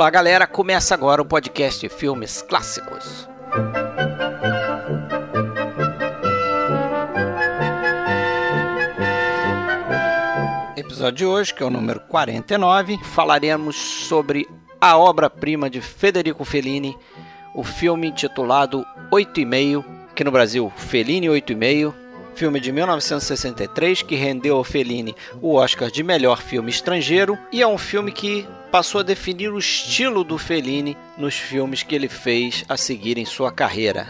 Olá, galera. Começa agora o podcast Filmes Clássicos. Episódio de hoje, que é o número 49, falaremos sobre a obra-prima de Federico Fellini, o filme intitulado Oito e Meio, que no Brasil Fellini Oito e Meio, filme de 1963 que rendeu ao Fellini o Oscar de melhor filme estrangeiro e é um filme que passou a definir o estilo do Fellini nos filmes que ele fez a seguir em sua carreira.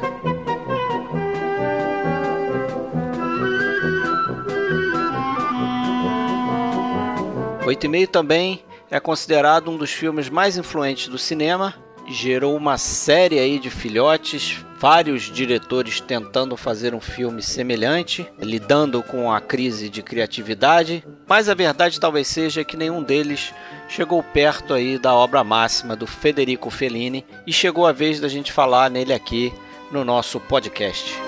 Oito e meio também é considerado um dos filmes mais influentes do cinema gerou uma série aí de filhotes, vários diretores tentando fazer um filme semelhante, lidando com a crise de criatividade, mas a verdade talvez seja que nenhum deles chegou perto aí da obra máxima do Federico Fellini e chegou a vez da gente falar nele aqui no nosso podcast.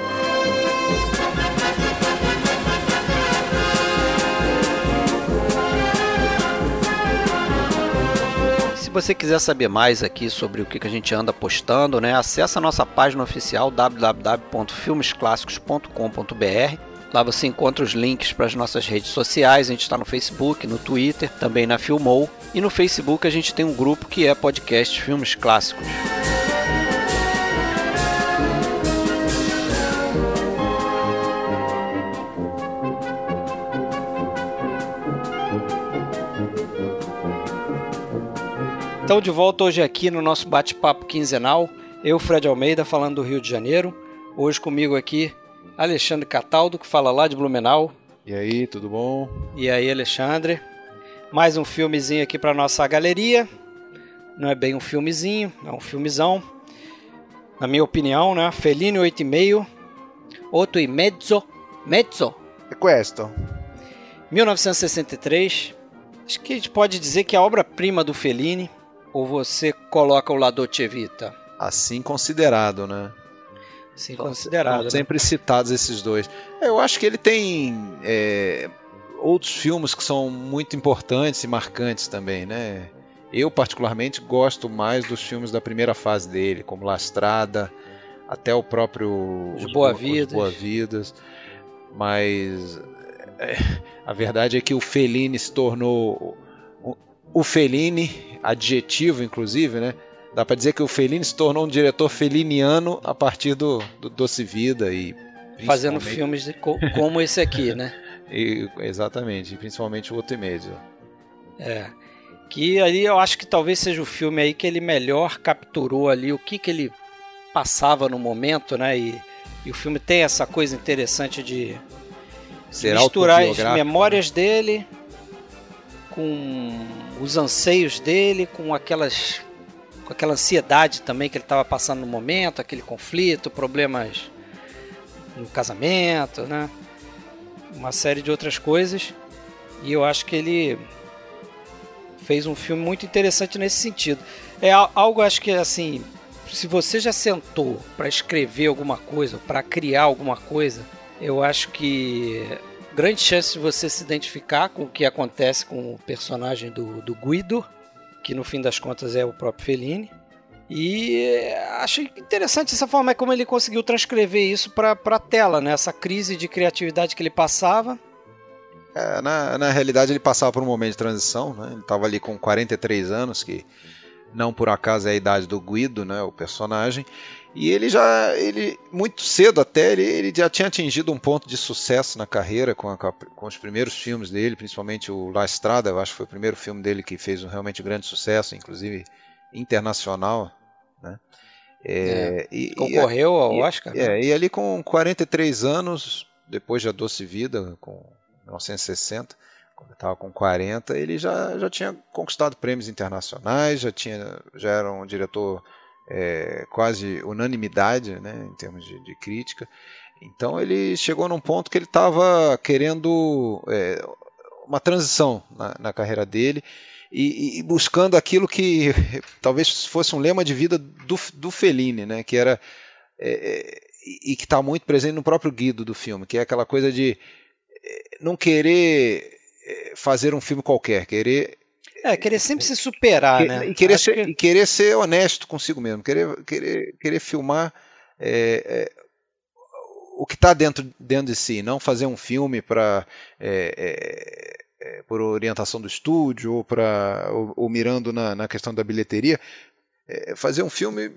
você quiser saber mais aqui sobre o que a gente anda postando, né, acessa a nossa página oficial www.filmesclassicos.com.br. Lá você encontra os links para as nossas redes sociais. A gente está no Facebook, no Twitter, também na Filmou. E no Facebook a gente tem um grupo que é podcast Filmes Clássicos. Então, de volta hoje aqui no nosso bate-papo quinzenal, eu, Fred Almeida, falando do Rio de Janeiro. Hoje comigo aqui, Alexandre Cataldo, que fala lá de Blumenau. E aí, tudo bom? E aí, Alexandre? Mais um filmezinho aqui para nossa galeria. Não é bem um filmezinho, é um filmezão. Na minha opinião, né? Fellini 8,5. 8 e mezzo. Mezzo. É questo. 1963. Acho que a gente pode dizer que é a obra-prima do Fellini. Ou você coloca o La Dolce Vita? Assim considerado, né? Assim considerado. Né? Sempre citados esses dois. Eu acho que ele tem é, outros filmes que são muito importantes e marcantes também, né? Eu particularmente gosto mais dos filmes da primeira fase dele, como La Estrada, até o próprio Os Boa Vidas. Boa Vidas. Mas é, a verdade é que o Fellini se tornou o Fellini, adjetivo inclusive, né? Dá para dizer que o Fellini se tornou um diretor feliniano a partir do, do Doce Vida e fazendo filmes de, como esse aqui, né? e, exatamente, principalmente o Outro Medio. É. Que ali eu acho que talvez seja o filme aí que ele melhor capturou ali o que que ele passava no momento, né? E, e o filme tem essa coisa interessante de Ser misturar as memórias né? dele com os anseios dele, com aquelas com aquela ansiedade também que ele estava passando no momento, aquele conflito, problemas no casamento, né? Uma série de outras coisas. E eu acho que ele fez um filme muito interessante nesse sentido. É algo acho que assim, se você já sentou para escrever alguma coisa, para criar alguma coisa, eu acho que grande chance de você se identificar com o que acontece com o personagem do, do Guido, que no fim das contas é o próprio Fellini. E achei interessante essa forma como ele conseguiu transcrever isso para a tela, né? essa crise de criatividade que ele passava. É, na, na realidade, ele passava por um momento de transição. Né? Ele estava ali com 43 anos, que não por acaso é a idade do Guido, né, o personagem. E ele já, ele muito cedo até, ele, ele já tinha atingido um ponto de sucesso na carreira com, a, com os primeiros filmes dele, principalmente o La Estrada, eu acho que foi o primeiro filme dele que fez um realmente grande sucesso, inclusive internacional. Né? É, é, e, concorreu ao Oscar? É, e ali com 43 anos, depois de A Doce Vida, com 1960, quando estava com 40, ele já, já tinha conquistado prêmios internacionais, já, tinha, já era um diretor é, quase unanimidade né, em termos de, de, crítica. Então ele chegou num ponto que ele estava querendo é, uma transição na, na carreira dele e, e, buscando aquilo que talvez fosse um lema de vida do, do Fellini, né, que era é, é e que está muito presente no próprio Guido do filme, que é aquela coisa de é, não querer é, fazer um filme qualquer, querer É, querer sempre se superar, que, né? E querer, ser, que... e querer ser honesto consigo mesmo, querer, querer, querer filmar é, é, o que está dentro, dentro de si, não fazer um filme para é, é, é, por orientação do estúdio ou, pra, ou, ou mirando na, na, questão da bilheteria, é, fazer um filme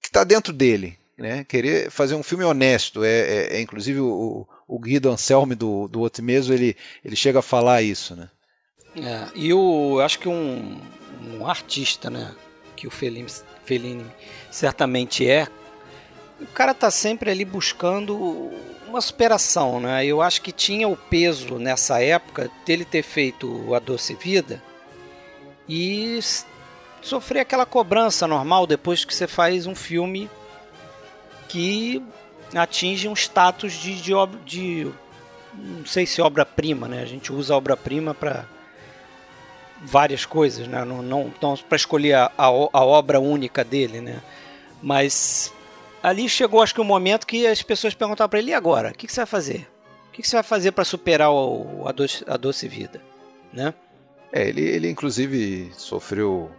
que está dentro dele, né? Querer fazer um filme honesto. É, é, é inclusive o, o Guido Anselmi do, do Otimeso, ele, ele chega a falar isso, né? É, e eu acho que um, um artista, né? Que o Fellini, Fellini certamente é, o cara tá sempre ali buscando uma superação, né? Eu acho que tinha o peso nessa época dele ter feito A Doce Vida e sofrer aquela cobrança normal depois que você faz um filme que atinge um status de, de, de não sei se obra-prima, né? A gente usa obra-prima para várias coisas, né? Não, não, não para escolher a, a, a, obra única dele, né? Mas ali chegou, acho que, um momento que as pessoas perguntavam para ele: e agora? O que, que, você vai fazer? O que, que você vai fazer para superar o, a, doce, a doce vida, né? É, ele, ele inclusive sofreu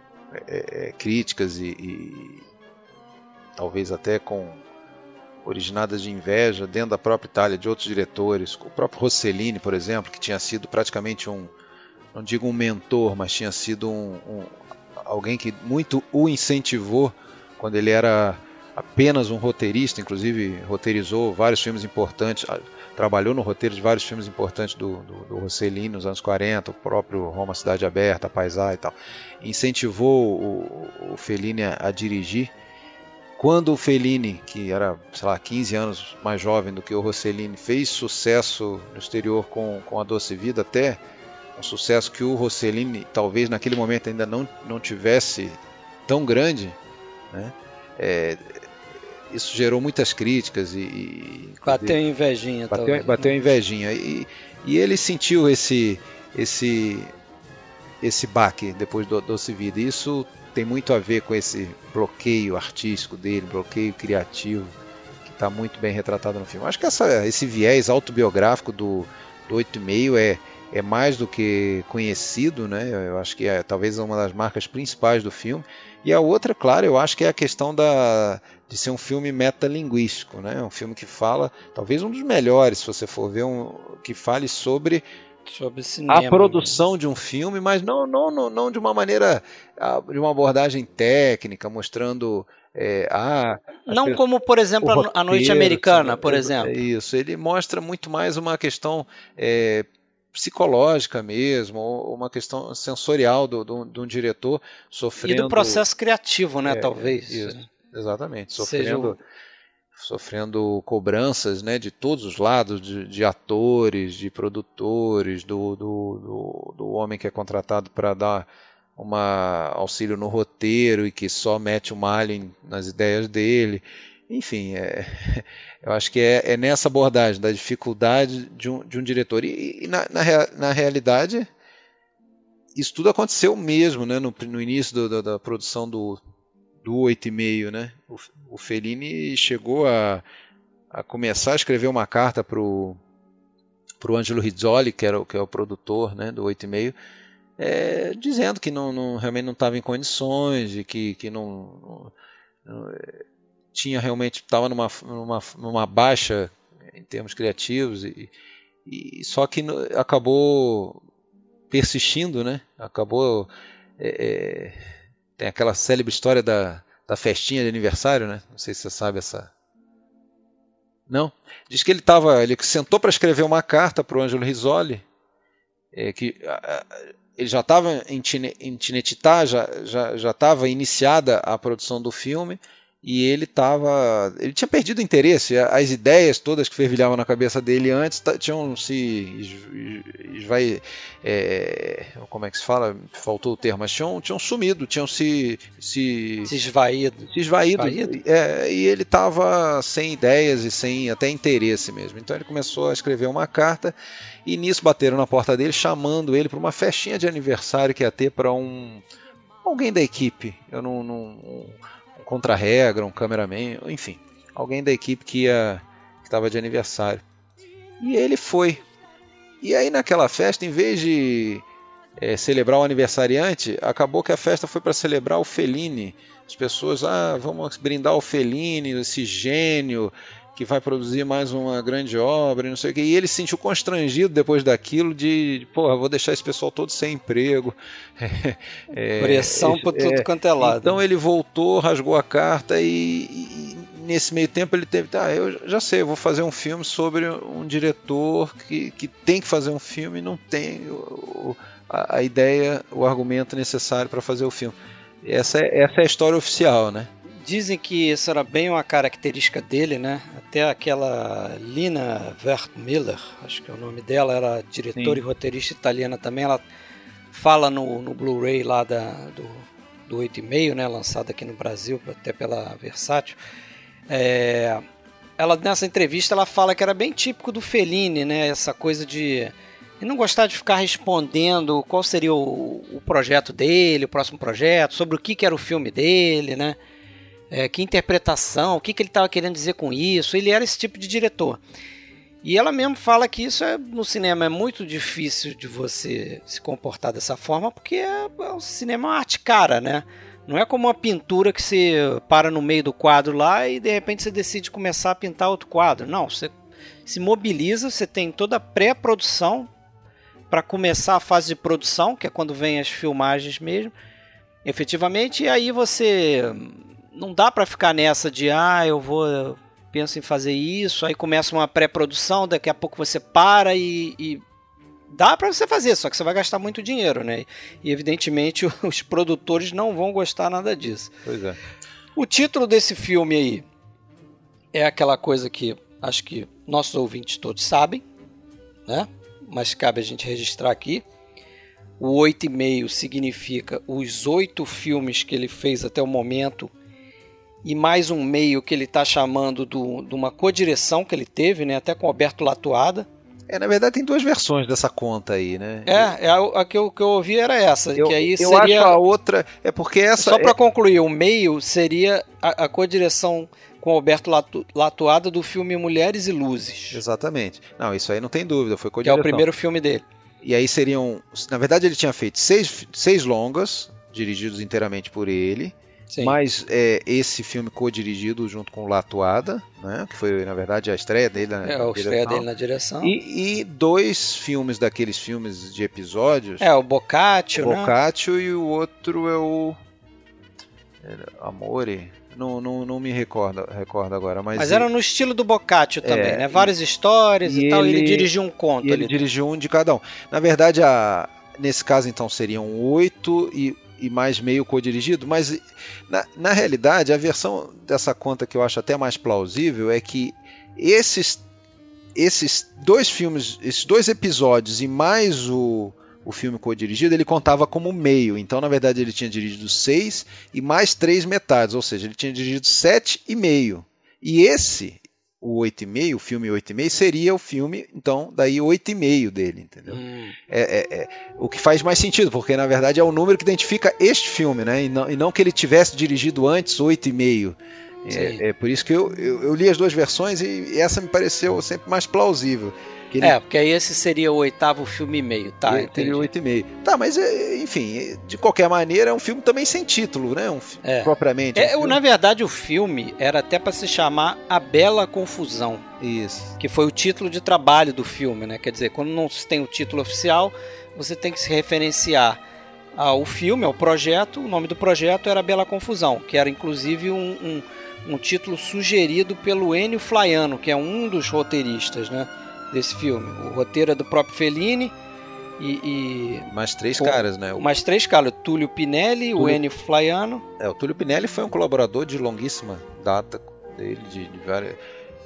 é, é, críticas e, e talvez até com originadas de inveja dentro da própria Itália de outros diretores, o próprio Rossellini, por exemplo, que tinha sido praticamente um, não digo um mentor, mas tinha sido um, um, alguém que muito o incentivou quando ele era apenas um roteirista, inclusive roteirizou vários filmes importantes, trabalhou no roteiro de vários filmes importantes do, do, do Rossellini nos anos 40, o próprio Roma Cidade Aberta, Paisá e tal. Incentivou o, o Fellini a, a dirigir quando o Fellini, que era, sei lá, 15 anos mais jovem do que o Rossellini, fez sucesso no exterior com, com A Doce Vida, até um sucesso que o Rossellini talvez naquele momento ainda não, não tivesse tão grande, né? É, isso gerou muitas críticas e, e bateu invejinha bateu, talvez. bateu invejinha e, e ele sentiu esse esse esse baque depois do Doce Vida isso tem muito a ver com esse bloqueio artístico dele, bloqueio criativo, que está muito bem retratado no filme. Acho que essa, esse viés autobiográfico do, do 8,5 é, é mais do que conhecido, né? Eu acho que é talvez uma das marcas principais do filme. E a outra, claro, eu acho que é a questão da, de ser um filme metalinguístico, né? Um filme que fala, talvez um dos melhores, se você for ver, um, que fale sobre sobre cinema, a produção de um filme, mas não, não, não, não de uma maneira, de uma abordagem técnica, mostrando é, ah, não pessoas, como por exemplo roteiro, a noite americana, por exemplo. É isso, ele mostra muito mais uma questão é, psicológica mesmo, uma questão sensorial do, do, do um diretor sofrendo e do processo criativo, né, é, talvez. Isso, exatamente, sofrendo sofrendo cobranças né, de todos os lados, de, de atores, de produtores, do, do, do, do homem que é contratado para dar uma auxílio no roteiro e que só mete uma alien nas ideias dele. Enfim, é, eu acho que é, é, nessa abordagem da dificuldade de um, de um diretor. E, e na, na, na, realidade, isso tudo aconteceu mesmo né, no, no início do, da produção do, do 8,5, né? O, o Fellini chegou a, a começar a escrever uma carta para o Angelo Rizzoli, que, era, que é o produtor né, do 8,5, é, dizendo que não, não realmente não estava em condições, de que, que não, não, não tinha realmente estava numa, numa, numa baixa em termos criativos e, e só que acabou persistindo, né? Acabou é, é tem aquela célebre história da, da festinha de aniversário, né? Não sei se você sabe essa. Não? Diz que ele estava, ele sentou para escrever uma carta para o Ângelo Risoli, é, que a, a, ele já estava em, em Tinetitá, já estava já, já iniciada a produção do filme, e ele estava ele tinha perdido o interesse as ideias todas que fervilhavam na cabeça dele antes tinham se vai é, como é que se fala? Faltou o termo mas tinham, tinham sumido tinham se se, se esvaído. Se esvaído, esvaído? É, e ele estava sem ideias e sem até interesse mesmo. Então ele começou a escrever uma carta e nisso bateram na porta dele chamando ele para uma festinha de aniversário que ia ter para um alguém da equipe. Eu não, não contra-regra, um cameraman, enfim, alguém da equipe que ia estava de aniversário. E ele foi. E aí naquela festa, em vez de é, celebrar o aniversariante, acabou que a festa foi para celebrar o Fellini. As pessoas, ah, vamos brindar o Fellini, esse gênio que vai produzir mais uma grande obra, e não sei o que. E ele se sentiu constrangido depois daquilo de, porra, vou deixar esse pessoal todo sem emprego. é, Pressão por tudo é, quanto é lado. Então ele voltou, rasgou a carta e, e, nesse meio tempo ele teve, tá, eu já sei, eu vou fazer um filme sobre um diretor que, que tem que fazer um filme e não tem o, a, a ideia, o argumento necessário para fazer o filme. Essa é, essa é a história oficial, né? Dizem que isso era bem uma característica dele, né? Até aquela Lina Wertmüller, acho que é o nome dela, era diretora Sim. e roteirista italiana também. Ela fala no, no Blu-ray lá da, do, do 8,5, né? Lançado aqui no Brasil, até pela Versátil. É, ela nessa entrevista ela fala que era bem típico do Fellini, né? Essa coisa de e não gostar de ficar respondendo qual seria o, o, projeto dele, o próximo projeto, sobre o que, que era o filme dele, né? É, que interpretação, o que, que ele estava querendo dizer com isso. Ele era esse tipo de diretor. E ela mesmo fala que isso é, no cinema é muito difícil de você se comportar dessa forma, porque é, é, o cinema é uma arte cara, né? Não é como uma pintura que você para no meio do quadro lá e de repente você decide começar a pintar outro quadro. Não, você se mobiliza, você tem toda a pré-produção para começar a fase de produção, que é quando vem as filmagens mesmo, efetivamente, e aí você não dá para ficar nessa de ah, eu vou penso em fazer isso, aí começa uma pré-produção, daqui a pouco você para e, e dá para você fazer, só que você vai gastar muito dinheiro, né? E evidentemente os produtores não vão gostar nada disso. Pois é. O título desse filme aí é aquela coisa que acho que nossos ouvintes todos sabem, né? Mas cabe a gente registrar aqui. O 8,5 significa os oito filmes que ele fez até o momento e mais um meio que ele está chamando do, de uma codireção que ele teve, né, até com Alberto Latuada. É, na verdade tem duas versões dessa conta aí, né? É, é a, a que, eu, que eu ouvi era essa, eu, que aí eu seria... acho a outra, é porque essa... Só para é... concluir, o meio seria a, a codireção com Alberto Latu, Latuada do filme Mulheres e Luzes. Exatamente. Não, isso aí não tem dúvida, foi codireção. Que é o primeiro filme dele. E aí seriam... Na verdade ele tinha feito seis, seis longas, dirigidos inteiramente por ele, Sim. Mas é, esse filme co-dirigido junto com o Latuada, né, que foi na verdade a estreia dele na, é, a estreia dele na direção. E, e, dois filmes daqueles filmes de episódios. É, o Boccaccio, o Boccaccio né? e o outro é o é, Amore. Não, não, não me recordo, recordo agora. Mas, mas era no estilo do Boccaccio também, é, né? Várias e, histórias e, e tal. Ele, ele dirigiu um conto. ele dirigiu um de cada um. Na verdade, a, nesse caso, então, seriam oito e e mais meio co-dirigido, mas na, na realidade a versão dessa conta que eu acho até mais plausível é que esses, esses dois filmes, esses dois episódios e mais o, o filme co-dirigido, ele contava como meio. Então, na verdade, ele tinha dirigido seis e mais três metades, ou seja, ele tinha dirigido sete e meio. E esse o 8,5, o filme 8,5, seria o filme, então, daí 8,5 dele, entendeu? Hum. É, é, é, o que faz mais sentido, porque na verdade é o número que identifica este filme, né? E não, e não que ele tivesse dirigido antes 8,5. É, é por isso que eu, eu, eu, li as duas versões e essa me pareceu sempre mais plausível. Ele... É, porque aí esse seria o oitavo filme e meio, tá? Seria o oito e meio. Tá, mas é, enfim, de qualquer maneira é um filme também sem título, né? Um, é. Propriamente. É, um na verdade, o filme era até para se chamar A Bela Confusão. Isso. Que foi o título de trabalho do filme, né? Quer dizer, quando não se tem o título oficial, você tem que se referenciar ao filme, ao projeto. O nome do projeto era Bela Confusão, que era inclusive um, um, um título sugerido pelo Enio Flaiano, que é um dos roteiristas, né? Desse filme. O roteiro é do próprio Fellini e. e mais três caras, né? O... Mais três caras: o Túlio Pinelli, Túlio... o Enio Flaiano. É, o Túlio Pinelli foi um colaborador de longuíssima data dele, de, de várias.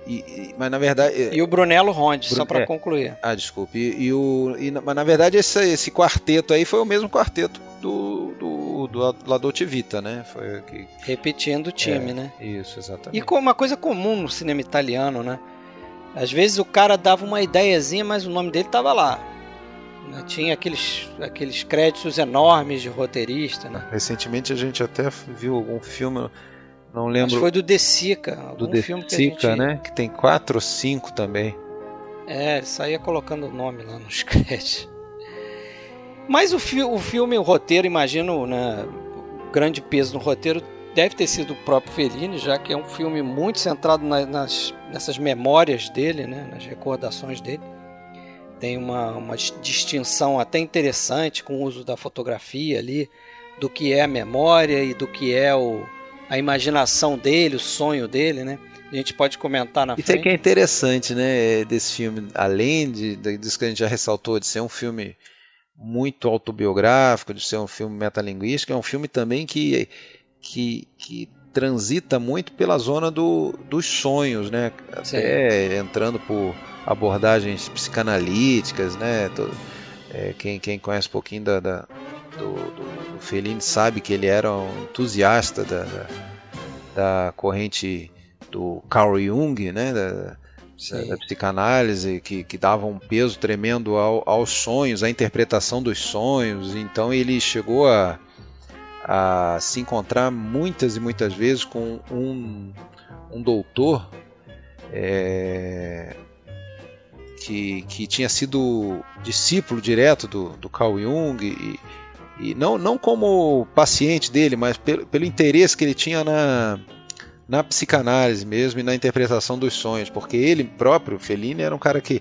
E, e, mas na verdade. E o Brunello Ronde, Brun... só para é. concluir. Ah, desculpe. E, e o, mas na verdade esse, esse quarteto aí foi o mesmo quarteto do, do, do, do Dolce Vita, né? Foi que... Repetindo o time, é, né? Isso, exatamente. E com uma coisa comum no cinema italiano, né? Às vezes o cara dava uma ideiazinha, mas o nome dele estava lá. Né? Tinha aqueles, aqueles créditos enormes de roteirista. Né? Recentemente a gente até viu algum filme, não lembro. Acho foi do De Sica. Do De filme que Sica, gente... né? Que tem quatro ou cinco também. É, saía colocando o nome lá nos créditos. Mas o, fi o filme, o roteiro, imagino, né, o grande peso no roteiro deve ter sido o próprio Fellini, já que é um filme muito centrado na, nas, nessas memórias dele, né, nas recordações dele. Tem uma, uma distinção até interessante com o uso da fotografia ali, do que é a memória e do que é o, a imaginação dele, o sonho dele, né? A gente pode comentar na Isso frente. É que é interessante, né, desse filme, além de, disso que a gente já ressaltou, de ser um filme muito autobiográfico, de ser um filme metalinguístico, é um filme também que, que, que transita muito pela zona do, dos sonhos, né? Até entrando por abordagens psicanalíticas, né? É, quem, quem conhece um pouquinho da, da do, do, do, Fellini sabe que ele era um entusiasta da, da, da corrente do Carl Jung, né? Da, da, psicanálise, que, que dava um peso tremendo ao, aos sonhos, à interpretação dos sonhos. Então ele chegou a, a se encontrar muitas e muitas vezes com um, um doutor é, que, que tinha sido discípulo direto do, do Carl Jung e, e não, não como paciente dele, mas pelo, pelo interesse que ele tinha na, na psicanálise mesmo e na interpretação dos sonhos, porque ele próprio, Fellini, era um cara que,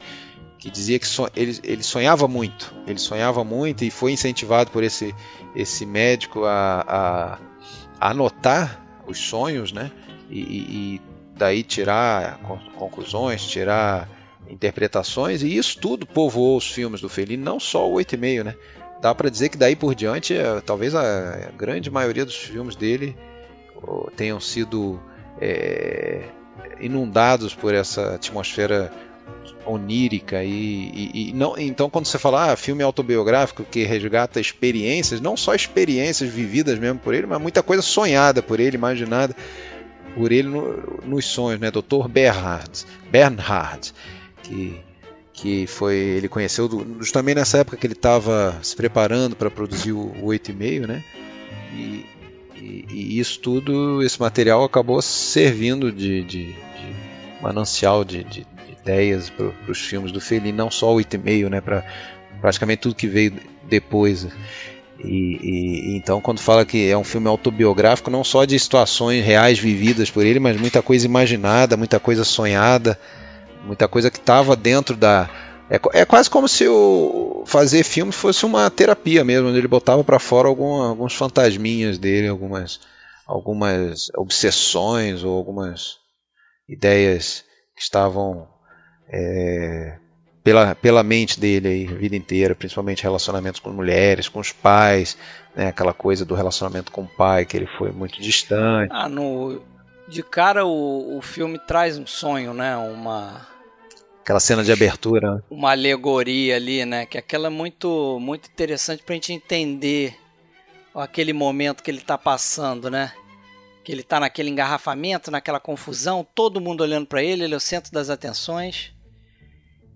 que dizia que so, ele, ele sonhava muito, ele sonhava muito e foi incentivado por esse, esse médico a, a, a anotar os sonhos, né? E, e daí tirar conclusões, tirar interpretações, e isso tudo povoou os filmes do Fellini, não só o 8,5, né? Dá para dizer que daí por diante, é, talvez a grande maioria dos filmes dele tenham sido é, inundados por essa atmosfera onírica e, e, e, não então quando você fala ah, filme autobiográfico que resgata experiências não só experiências vividas mesmo por ele mas muita coisa sonhada por ele imaginada por ele no, nos sonhos né? Dr Bernhard Bernhard que que foi ele conheceu justamente nessa época que ele estava se preparando para produzir o, o 8,5 né? E, e, e, isso tudo, esse material acabou servindo de, de, de manancial de, de, ideias para os filmes do Fellini, não só o 8,5, né, para praticamente tudo que veio depois. E, e, então, quando fala que é um filme autobiográfico, não só de situações reais vividas por ele, mas muita coisa imaginada, muita coisa sonhada, muita coisa que estava dentro da, é, é quase como se o fazer filme fosse uma terapia mesmo, onde ele botava para fora algum, alguns fantasminhas dele, algumas, algumas obsessões ou algumas ideias que estavam é, pela, pela mente dele aí, a vida inteira, principalmente relacionamentos com mulheres, com os pais, né, aquela coisa do relacionamento com o pai, que ele foi muito distante. Ah, no, de cara o, o filme traz um sonho, né, uma Aquela cena de abertura. Uma alegoria ali, né? Que aquela é muito, muito interessante pra gente entender aquele momento que ele tá passando, né? Que ele tá naquele engarrafamento, naquela confusão, todo mundo olhando para ele, ele é o centro das atenções.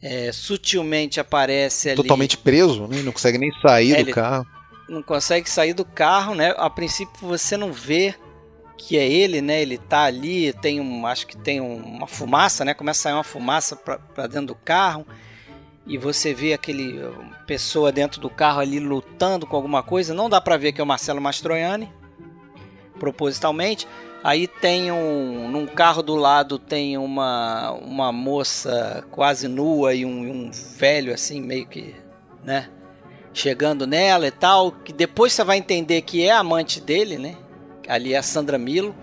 É, sutilmente aparece ali. Totalmente preso, né? Não consegue nem sair é, do carro. Não consegue sair do carro, né? A princípio você não vê que é ele, né? Ele tá ali, tem um, acho que tem uma fumaça, né? Começa a sair uma fumaça para dentro do carro e você vê aquele pessoa dentro do carro ali lutando com alguma coisa. Não dá para ver que é o Marcelo Mastroianni, propositalmente. Aí tem um, num carro do lado tem uma uma moça quase nua e um, um velho assim meio que, né? Chegando nela e tal, que depois você vai entender que é amante dele, né? ali é a Sandra Milo,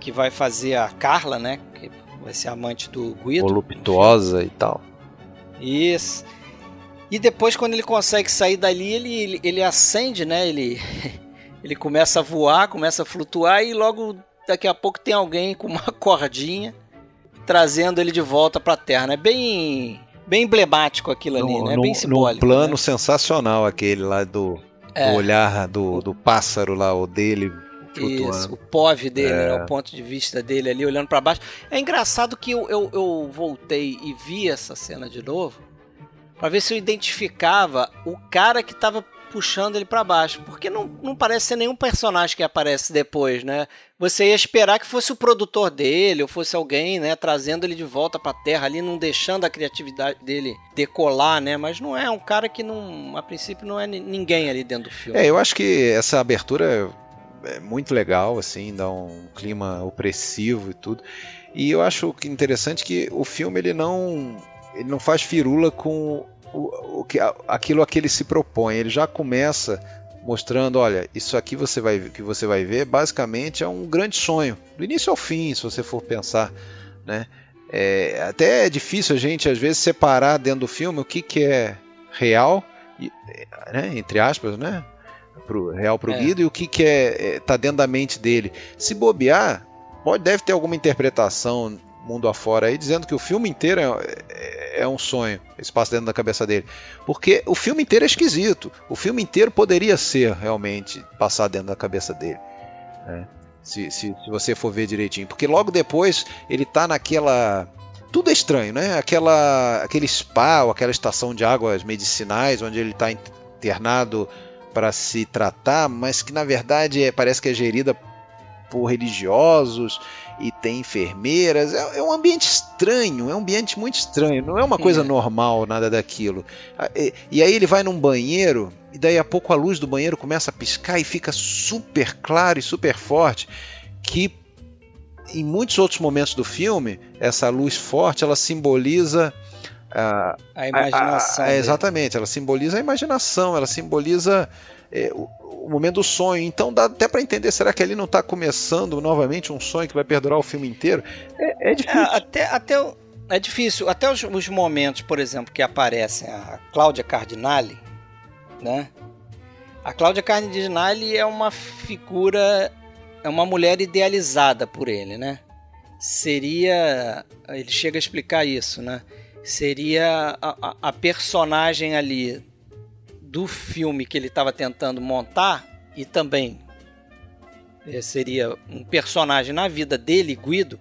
que vai fazer a Carla, né? Que vai ser amante do Guido. Voluptuosa e tal. Isso. E depois, quando ele consegue sair dali, ele, ele, ele acende, né? Ele, ele começa a voar, começa a flutuar e logo daqui a pouco tem alguém com uma cordinha trazendo ele de volta para a Terra. É bem, bem emblemático aquilo ali, né? No, bem simbólico. Um plano né? sensacional aquele lá do, é. do olhar do, do pássaro lá, o dele isso, o POV dele, é. né, o ponto de vista dele ali olhando para baixo. É engraçado que eu, eu, eu, voltei e vi essa cena de novo para ver se eu identificava o cara que tava puxando ele para baixo, porque não, não parece ser nenhum personagem que aparece depois, né? Você ia esperar que fosse o produtor dele, ou fosse alguém, né, trazendo ele de volta para a Terra ali, não deixando a criatividade dele decolar, né? Mas não é um cara que não, a princípio não é ninguém ali dentro do filme. É, eu acho que essa abertura é muito legal, assim, dá um clima opressivo e tudo. E eu acho interessante que o filme ele não ele não faz firula com o, o que aquilo a que ele se propõe. Ele já começa mostrando, olha, isso aqui você vai que você vai ver, basicamente é um grande sonho, do início ao fim, se você for pensar, né? É, até é difícil a gente às vezes separar dentro do filme o que, que é real, né, entre aspas, né? Pro, real pro é. Guido e o que, que é, é tá dentro da mente dele. Se bobear, pode deve ter alguma interpretação mundo afora aí dizendo que o filme inteiro é, é, é um sonho, esse passa dentro da cabeça dele. Porque o filme inteiro é esquisito. O filme inteiro poderia ser realmente passar dentro da cabeça dele. Né? Se, se, se, você for ver direitinho. Porque logo depois ele tá naquela. Tudo é estranho, né? Aquela, aquele spa, ou aquela estação de águas medicinais, onde ele está internado para se tratar, mas que na verdade é, parece que é gerida por religiosos e tem enfermeiras. É, é, um ambiente estranho, é um ambiente muito estranho. Não é uma coisa é. normal, nada daquilo. E, e, aí ele vai num banheiro e daí a pouco a luz do banheiro começa a piscar e fica super claro e super forte que em muitos outros momentos do filme essa luz forte ela simboliza a, a imaginação. A, a, exatamente, ela simboliza a imaginação, ela simboliza é, o, o, momento do sonho. Então dá até para entender, será que ali não está começando novamente um sonho que vai perdurar o filme inteiro? É, é difícil. É, até, até é difícil. Até os, os, momentos, por exemplo, que aparecem a Cláudia Cardinale, né? A Cláudia Cardinale é uma figura, é uma mulher idealizada por ele, né? Seria, ele chega a explicar isso, né? Seria a, a personagem ali do filme que ele estava tentando montar e também é, seria um personagem na vida dele, Guido,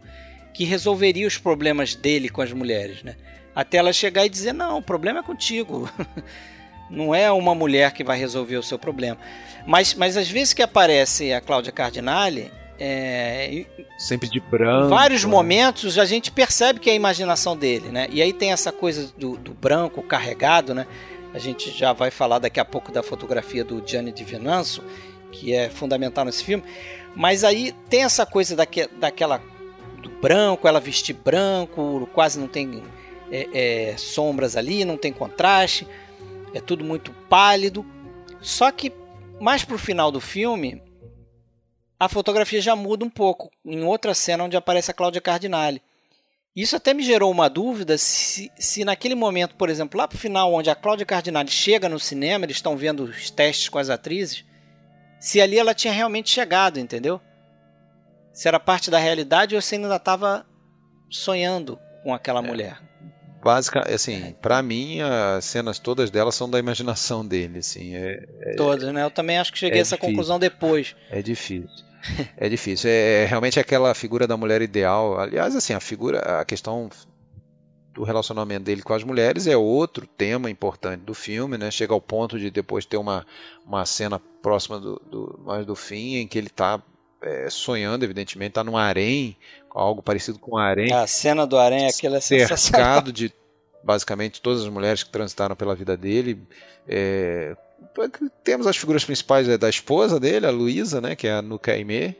que resolveria os problemas dele com as mulheres, né? Até ela chegar e dizer: não, o problema é contigo. não é uma mulher que vai resolver o seu problema. Mas, mas às vezes que aparece a Cláudia Cardinale, é, sempre de branco. Em vários momentos a gente percebe que é a imaginação dele, né? E aí tem essa coisa do, do branco carregado, né? A gente já vai falar daqui a pouco da fotografia do Gianni Di Venanzo, que é fundamental nesse filme. Mas aí tem essa coisa daque, daquela do branco, ela vestir branco, quase não tem é, é, sombras ali, não tem contraste, é tudo muito pálido. Só que mais pro final do filme, a fotografia já muda um pouco em outra cena onde aparece a Cláudia Cardinale. Isso até me gerou uma dúvida se, se naquele momento, por exemplo, lá pro final, onde a Cláudia Cardinale chega no cinema, eles estão vendo os testes com as atrizes, se ali ela tinha realmente chegado, entendeu? Se era parte da realidade ou se ainda estava sonhando com aquela é. mulher. Básica, assim, é. para mim as cenas todas delas são da imaginação dele, assim. É, é, todas, né? Eu também acho que cheguei a essa difícil. conclusão depois. É difícil. é difícil. É, é realmente aquela figura da mulher ideal. Aliás, assim, a figura, a questão do relacionamento dele com as mulheres é outro tema importante do filme, né? Chega ao ponto de depois ter uma, uma cena próxima do, do mais do fim em que ele está é, sonhando, evidentemente, está num harém, algo parecido com um harém. A cena do harém, aquela é cercado de basicamente todas as mulheres que transitaram pela vida dele, é, temos as figuras principais é, da esposa dele, a Luísa, né, que é a Nukaime,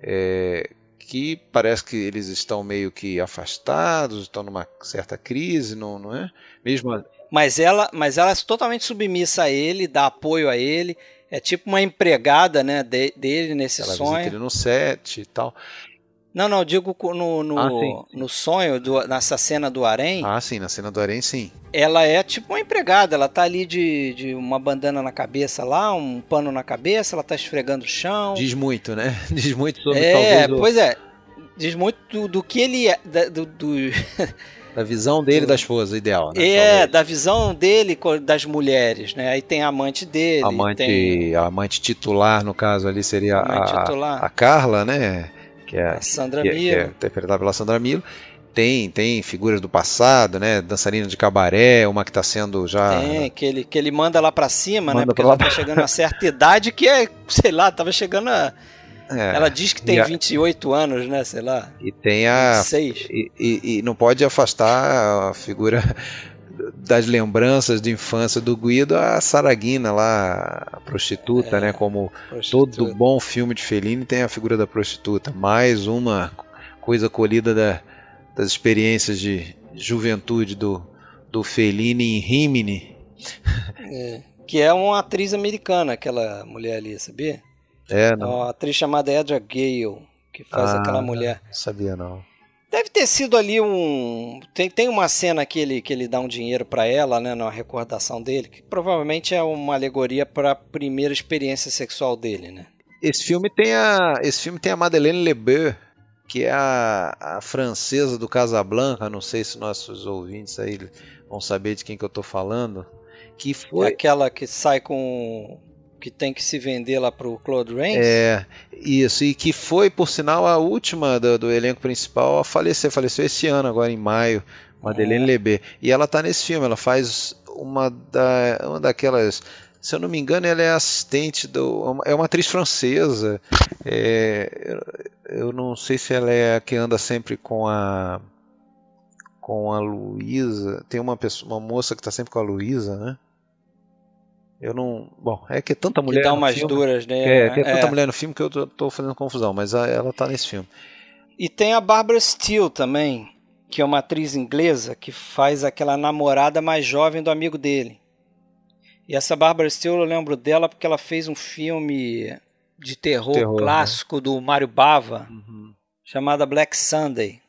é, que parece que eles estão meio que afastados, estão numa certa crise, não, não é? Mesmo a... mas ela, mas ela é totalmente submissa a ele, dá apoio a ele, é tipo uma empregada, né, de, dele nesse ela sonho. Ele no set e tal. Não, não, digo no, no, ah, no sonho, do, nessa cena do harém. Ah, sim, na cena do harém, sim. Ela é tipo uma empregada, ela tá ali de, de uma bandana na cabeça lá, um pano na cabeça, ela tá esfregando o chão. Diz muito, né? Diz muito sobre é, talvez. pois é. Diz muito do, do que ele é. Do, do... da visão dele da esposa, ideal. Né? É, talvez. da visão dele das mulheres, né? Aí tem a amante dele. Amante, tem... A amante titular, no caso ali, seria a, a, Carla, né? Que é a Sandra que, Milo. É, que é interpretada pela Sandra Milo, tem, tem figuras do passado, né? Dançarina de cabaré, uma que está sendo já. Tem, que ele, que ele manda lá para cima, né? manda né? Porque ela tá chegando a certa idade que é, sei lá, tava chegando a. É, ela diz que tem a... 28 anos, né? Sei lá. E tem a. 26. E, e, e não pode afastar a figura das lembranças de infância do Guido a Saraguina lá, a prostituta, é, né? Como prostituta. todo bom filme de Fellini tem a figura da prostituta. Mais uma coisa colhida da, das experiências de juventude do, do Fellini em Rimini. É, que é uma atriz americana, aquela mulher ali, sabia? É, não. É uma atriz chamada Edra Gale, que faz ah, aquela mulher. Não sabia não. Deve ter sido ali um. Tem, tem uma cena que ele, que ele dá um dinheiro para ela, né, na recordação dele, que provavelmente é uma alegoria para a primeira experiência sexual dele, né? Esse filme tem a, esse filme tem a Madeleine Lebeau, que é a, a francesa do Casablanca. Não sei se nossos ouvintes aí vão saber de quem que eu tô falando. Que foi é aquela que sai com que tem que se vender lá pro Claude Rains. É, isso, e que foi, por sinal, a última do, do elenco principal a falecer, faleceu esse ano, agora em maio, Madeleine é. Lebé. E ela tá nesse filme, ela faz uma, da, uma daquelas. Se eu não me engano, ela é assistente do. É uma atriz francesa. É, eu não sei se ela é a que anda sempre com a. Com a Luísa. Tem uma, pessoa, uma moça que está sempre com a Luísa, né? Eu não. Bom, é que é tanta mulher. Que dá umas filme, duras, né? É, tem tanta é. mulher no filme que eu tô, tô, fazendo confusão, mas ela tá nesse filme. E tem a Barbara Steele também, que é uma atriz inglesa que faz aquela namorada mais jovem do amigo dele. E essa Barbara Steele eu lembro dela porque ela fez um filme de terror, terror né? clássico né? do Mario Bava, uhum. chamada Black Sunday.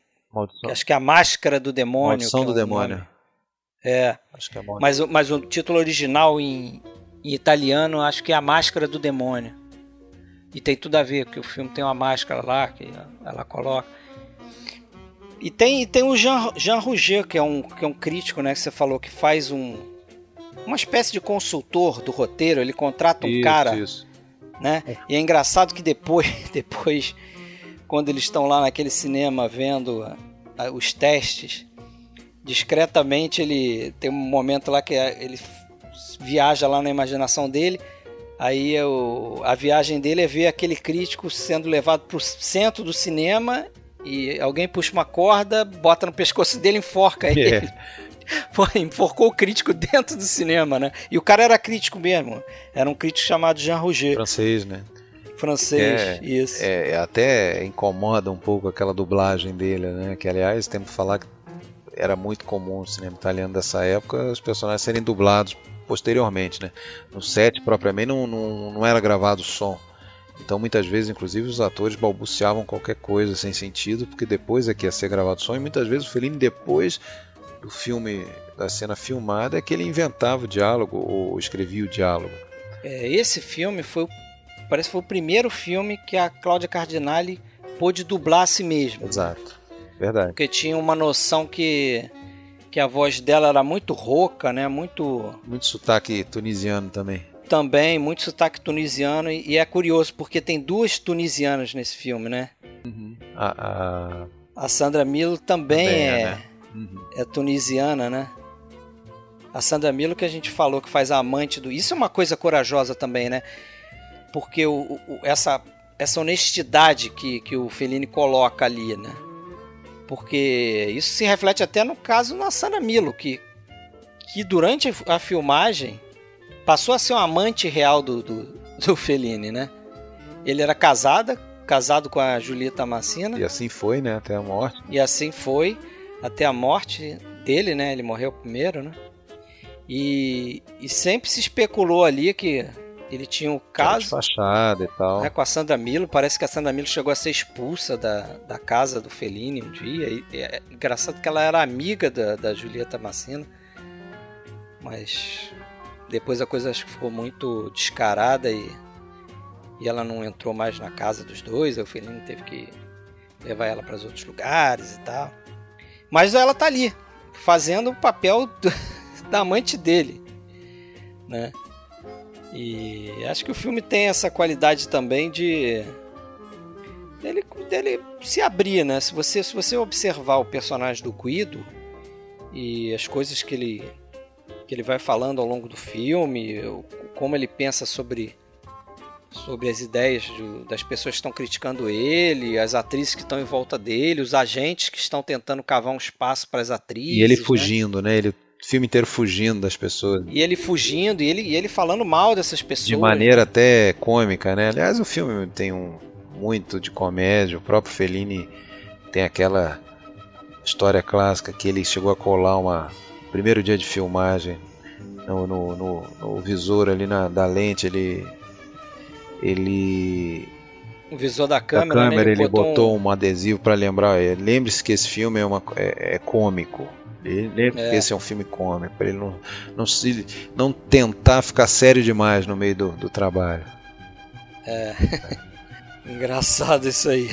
Que acho que é a Máscara do Demônio. Maldição é do Demônio. É. Acho que é mas, mas o título original em, em italiano, acho que é A Máscara do Demônio. E tem tudo a ver, porque o filme tem uma máscara lá que ela coloca. E tem, tem o Jean, Jean Rouget, que é, um, que é um crítico, né? Que você falou que faz um. Uma espécie de consultor do roteiro, ele contrata um isso, cara. Isso. Né? E é engraçado que depois, depois, quando eles estão lá naquele cinema vendo os testes, discretamente ele tem um momento lá que é, ele viaja lá na imaginação dele. Aí eu, a viagem dele é ver aquele crítico sendo levado para o centro do cinema e alguém puxa uma corda, bota no pescoço dele e enforca ele. Yeah. Pô, enforcou o crítico dentro do cinema, né? E o cara era crítico mesmo. Era um crítico chamado Jean Rouget. Francês, né? Francês, é, isso. É, até incomoda um pouco aquela dublagem dele, né? Que aliás, temos que falar que era muito comum no cinema italiano dessa época os personagens serem dublados posteriormente, né? No set propriamente não, não, não era gravado o som. Então muitas vezes, inclusive, os atores balbuciavam qualquer coisa sem sentido, porque depois é que ia ser gravado o som, e muitas vezes o Fellini, depois do filme, da cena filmada, é que ele inventava o diálogo ou escrevia o diálogo. É, esse filme foi, parece que foi o primeiro filme que a Cláudia Cardinale pôde dublar a si mesma. Exato. Verdade. Porque tinha uma noção que que a voz dela era muito rouca, né? Muito muito sotaque tunisiano também. Também muito sotaque tunisiano e, é curioso porque tem duas tunisianas nesse filme, né? Uhum. A, a... a, Sandra Milo também, também é, é, né? uhum. é tunisiana, né? A Sandra Milo que a gente falou que faz a amante do. Isso é uma coisa corajosa também, né? Porque o, o, essa, essa honestidade que, que o Fellini coloca ali, né? Porque isso se reflete até no caso na Sandra Milo, que, que durante a filmagem passou a ser um amante real do, do, do Fellini, né? Ele era casada, casado com a Julieta Massina. E assim foi, né? Até a morte. E assim foi, até a morte dele, né? Ele morreu primeiro, né? E, e sempre se especulou ali que ele tinha um caso. Fachada e tal. Né, com a Sandra Milo. Parece que a Sandra Milo chegou a ser expulsa da, da casa do Fellini um dia. E é engraçado que ela era amiga da, da Julieta Massina. Mas depois a coisa acho que ficou muito descarada e, e ela não entrou mais na casa dos dois. Aí o Fellini teve que levar ela para os outros lugares e tal. Mas ela tá ali, fazendo o papel do, da amante dele, né? E acho que o filme tem essa qualidade também de dele, dele se abrir, né? Se você, se você observar o personagem do Guido e as coisas que ele, que ele vai falando ao longo do filme, como ele pensa sobre sobre as ideias de, das pessoas que estão criticando ele, as atrizes que estão em volta dele, os agentes que estão tentando cavar um espaço para as atrizes. E ele né? fugindo, né? Ele o filme inteiro fugindo das pessoas. E ele fugindo, e ele, e ele falando mal dessas pessoas. De maneira né? até cômica, né? Aliás, o filme tem um muito de comédia. O próprio Fellini tem aquela história clássica que ele chegou a colar uma primeiro dia de filmagem no, no, no, no visor ali na, da lente ele ele o visor da câmera, da câmera né? ele, ele botou, botou um... um... adesivo para lembrar. É, lembre-se que esse filme é, uma, é, é cômico. Lembre é. que esse é um filme cômico, para ele não, não, se, não tentar ficar sério demais no meio do, do trabalho. É. Engraçado isso aí.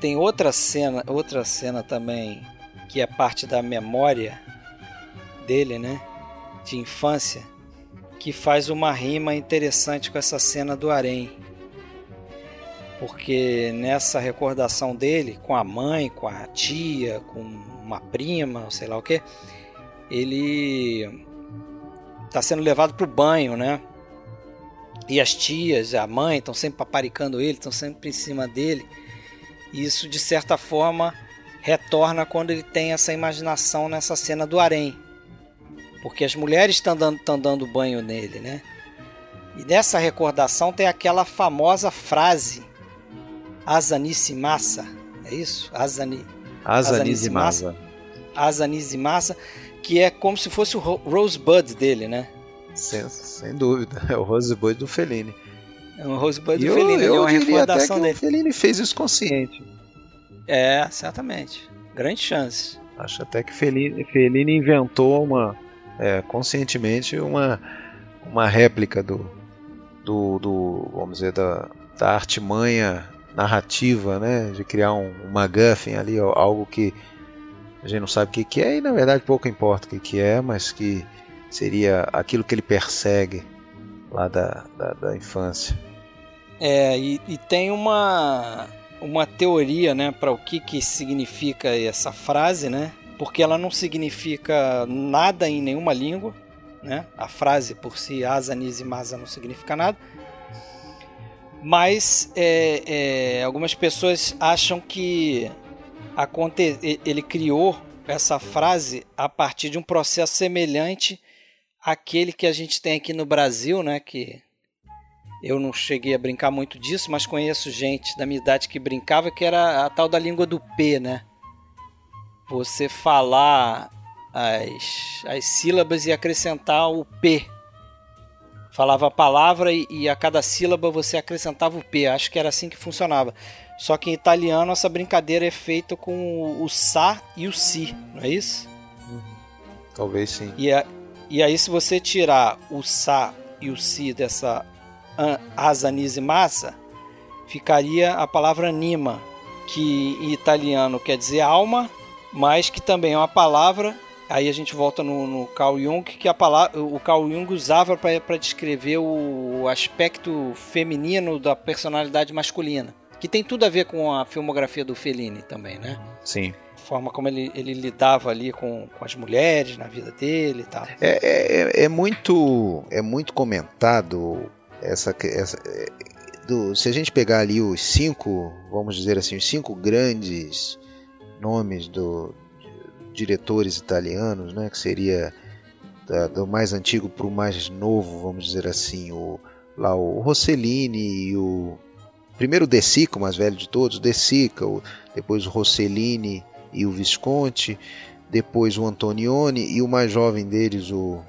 Tem outra cena, outra cena também que é parte da memória dele, né? De infância, que faz uma rima interessante com essa cena do harém. Porque nessa recordação dele, com a mãe, com a tia, com uma prima, sei lá o que, ele está sendo levado para o banho, né? E as tias, a mãe estão sempre paparicando ele, estão sempre em cima dele. E isso, de certa forma, retorna quando ele tem essa imaginação nessa cena do harém porque as mulheres estão dando, dando banho nele, né? E nessa recordação tem aquela famosa frase Azanice Massa, é isso? Azani, Azanice Massa, que é como se fosse o Rosebud dele, né? Sem, sem dúvida, é o Rosebud do Fellini. É o Rosebud do Fellini, eu, é uma recordação dele. O Fellini fez isso consciente. É, certamente. Grande chance. Acho até que Fellini, Fellini inventou uma, é, conscientemente uma, uma réplica do, do, do, vamos dizer, da, da artimanha narrativa, né, de criar um, um MacGuffin ali, algo que a gente não sabe o que, que é e na verdade pouco importa o que, que é, mas que seria aquilo que ele persegue lá da, da, da infância. É, e, e, tem uma, uma teoria né, para o que, que significa essa frase, né? porque ela não significa nada em nenhuma língua, né? A frase por si, asa, nise, masa, não significa nada. Mas é, é, algumas pessoas acham que aconte ele criou essa frase a partir de um processo semelhante àquele que a gente tem aqui no Brasil, né? Que eu não cheguei a brincar muito disso, mas conheço gente da minha idade que brincava, que era a tal da língua do P, né? você falar as, as sílabas e acrescentar o P. Falava a palavra e, e, a cada sílaba você acrescentava o P. Acho que era assim que funcionava. Só que em italiano essa brincadeira é feita com o Sa e o Si, não é isso? Talvez sim. E, a, e aí, se você tirar o Sa e o Si dessa asanise massa, ficaria a palavra anima, que em italiano quer dizer alma mas que também é uma palavra. Aí a gente volta no, no Carl Jung, que a palavra, o Carl Jung usava para descrever o aspecto feminino da personalidade masculina, que tem tudo a ver com a filmografia do Fellini também, né? Sim a forma como ele, ele lidava ali com, com as mulheres na vida dele e tal. É, é, é muito é muito comentado essa, essa é, do, se a gente pegar ali os cinco, vamos dizer assim, os cinco grandes nomes do, diretores italianos, né, que seria da, do mais antigo para o mais novo, vamos dizer assim, o, lá o Rossellini e o primeiro De Sica, o mais velho de todos, De Sica, o, depois o Rossellini e o Visconti, depois o Antonioni e o mais jovem deles, o,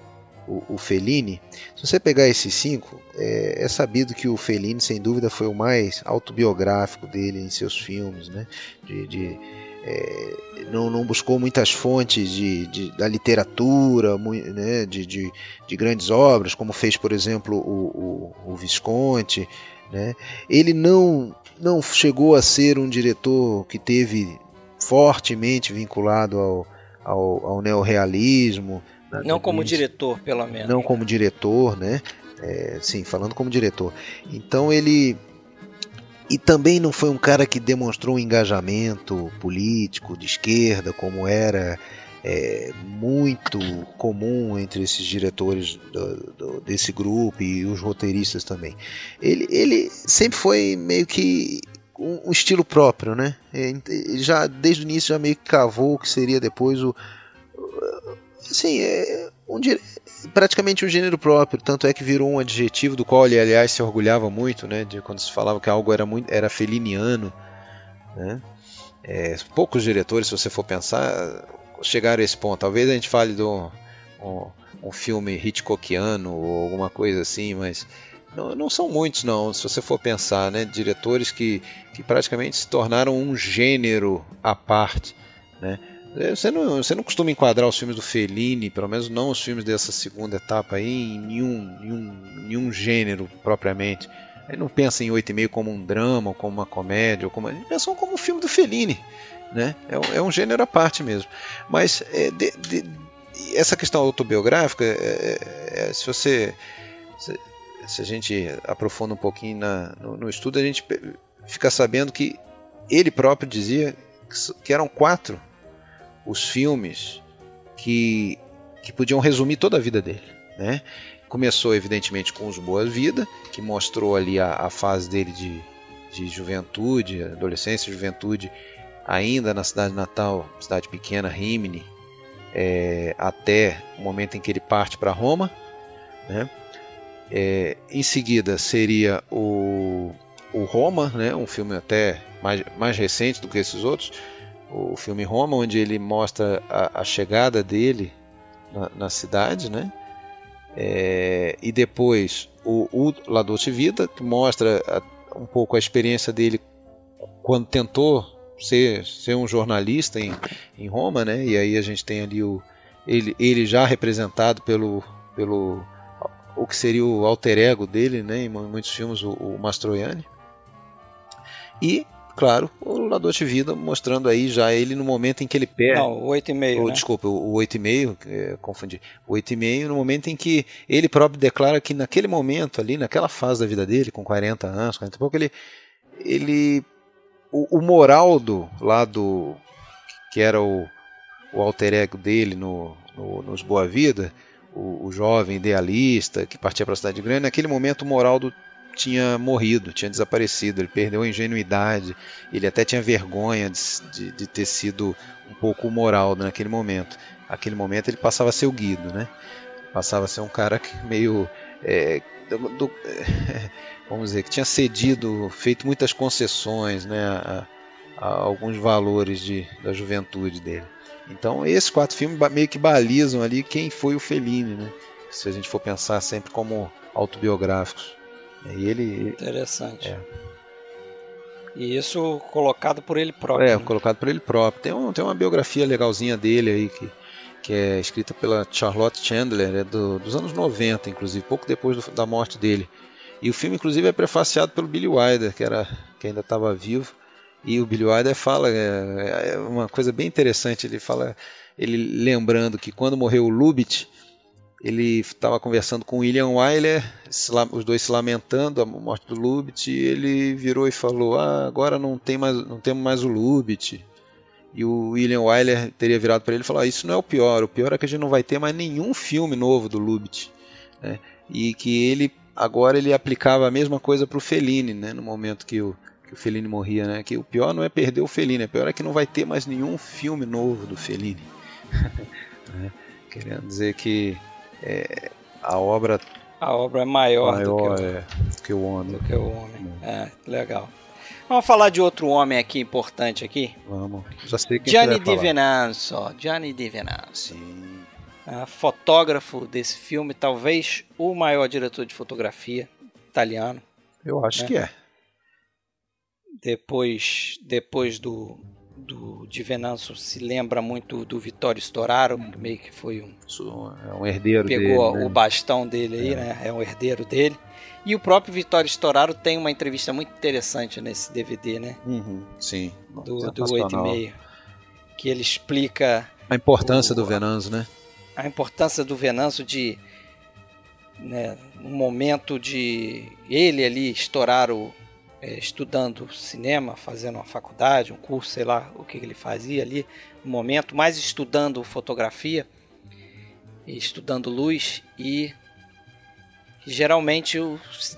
o, o Fellini. Se você pegar esses cinco, é, é, sabido que o Fellini, sem dúvida, foi o mais autobiográfico dele em seus filmes, né? de, de é, não, não, buscou muitas fontes de, de da literatura, né, de, de, de, grandes obras, como fez, por exemplo, o, o, o Visconti. Né? Ele não, não chegou a ser um diretor que teve fortemente vinculado ao, ao, ao neorrealismo. Não como diretor, pelo menos. Não como diretor, né? É, sim, falando como diretor. Então ele e também não foi um cara que demonstrou um engajamento político de esquerda, como era é, muito comum entre esses diretores do, do, desse grupo e os roteiristas também. Ele, ele sempre foi meio que um, um estilo próprio, né? Ele já desde o início já meio que cavou o que seria depois o assim, é um, praticamente um gênero próprio, tanto é que virou um adjetivo do qual ele aliás se orgulhava muito, né, de quando se falava que algo era muito era feliniano, né? É, poucos diretores, se você for pensar, chegaram a esse ponto. Talvez a gente fale de um, um, um filme Hitchcockiano ou alguma coisa assim, mas não, não, são muitos não, se você for pensar, né? Diretores que, que praticamente se tornaram um gênero à parte, né? É, você não, você não costuma enquadrar os filmes do Fellini, pelo menos não os filmes dessa segunda etapa aí, em nenhum, nenhum, nenhum gênero propriamente. Ele não pensa em Oito e Meio como um drama, ou como uma comédia, ou como... ele pensa como um filme do Fellini né? É um, é um gênero à parte mesmo. Mas é, de, de, essa questão autobiográfica, é, é, é, se você se, se, a gente aprofunda um pouquinho na, no, no, estudo, a gente fica sabendo que ele próprio dizia que, que eram quatro os filmes que, que podiam resumir toda a vida dele, né? Começou evidentemente com os Boas Vida, que mostrou ali a, a fase dele de, de juventude, adolescência, juventude ainda na cidade natal, cidade pequena, Rimini, é, até o momento em que ele parte para Roma. Né? É, em seguida seria o, o Roma, né? um filme até mais, mais recente do que esses outros, o filme Roma, onde ele mostra a, a chegada dele na, na cidade, né? É, e depois o, o La Dolce Vida, que mostra a, um pouco a experiência dele quando tentou ser, ser um jornalista em, em Roma, né? E aí a gente tem ali o, ele, ele já representado pelo, pelo o que seria o alter ego dele, né? Em muitos filmes, o, o Mastroianni. E, claro, o Lador de Vida mostrando aí já ele no momento em que ele perde. Não, o 8,5. Oh, né? Desculpa, o 8,5, é, confundi. O 8,5 no momento em que ele próprio declara que naquele momento ali, naquela fase da vida dele, com 40 anos, 40 e pouco, ele, ele o, o Moraldo, lá do. que era o, o alter ego dele no, no nos Boa Vida, o, o, jovem idealista que partia para a cidade grande, naquele momento o Moraldo tinha morrido, tinha desaparecido, ele perdeu a ingenuidade, ele até tinha vergonha de, de, de ter sido um pouco o Moraldo naquele momento. Naquele momento ele passava a ser o Guido, né? Passava a ser um cara meio. É, do, do, vamos dizer, que tinha cedido, feito muitas concessões né, a, a alguns valores de, da juventude dele. Então, esses quatro filmes meio que balizam ali quem foi o Fellini, né? Se a gente for pensar sempre como autobiográficos. E ele. Interessante. É. E isso colocado por ele próprio. É, né? colocado por ele próprio. Tem, um, tem uma biografia legalzinha dele aí que, que é escrita pela Charlotte Chandler, é do, dos anos 90, inclusive, pouco depois do, da morte dele. E o filme, inclusive, é prefaciado pelo Billy Wilder, que, era, que ainda estava vivo. E o Billy Wilder fala é, é, uma coisa bem interessante. Ele fala, ele lembrando que quando morreu o Lubitsch, ele estava conversando com William Wyler, os dois se lamentando a morte do Lubitsch, e ele virou e falou: ah, agora não tem mais, não temos mais o Lubitsch. E o William Wyler teria virado para ele e falou: ah, isso não é o pior, o pior é que a gente não vai ter mais nenhum filme novo do Lubitsch. Né? E que ele agora ele aplicava a mesma coisa para o Fellini, né? No momento que o, que o Fellini morria, né? Que o pior não é perder o Fellini, o pior é que não vai ter mais nenhum filme novo do Fellini. né? Querendo dizer que é, a obra a obra é maior, maior do, que o, é, do que o homem. Do que o homem. É, legal. Vamos falar de outro homem aqui importante aqui. Vamos. Já sei quem Gianni Di Venanzo. Gianni Di Venanzo. Sim fotógrafo desse filme, talvez o maior diretor de fotografia italiano. Eu acho né? que é. Depois, depois do, Di Venanzo se lembra muito do Vittorio Storaro, que meio que foi um, é um herdeiro pegou dele, né? o bastão dele aí, é. né? É um herdeiro dele. E o próprio Vittorio Storaro tem uma entrevista muito interessante nesse DVD, né? Uhum, sim. Do, do 8,5. Que ele explica. A importância o, do Venanzo, né? a importância do Venâncio de né, um momento de ele ali estourar o é, estudando cinema, fazendo uma faculdade, um curso, sei lá o que ele fazia ali no momento, mais estudando fotografia, estudando luz e geralmente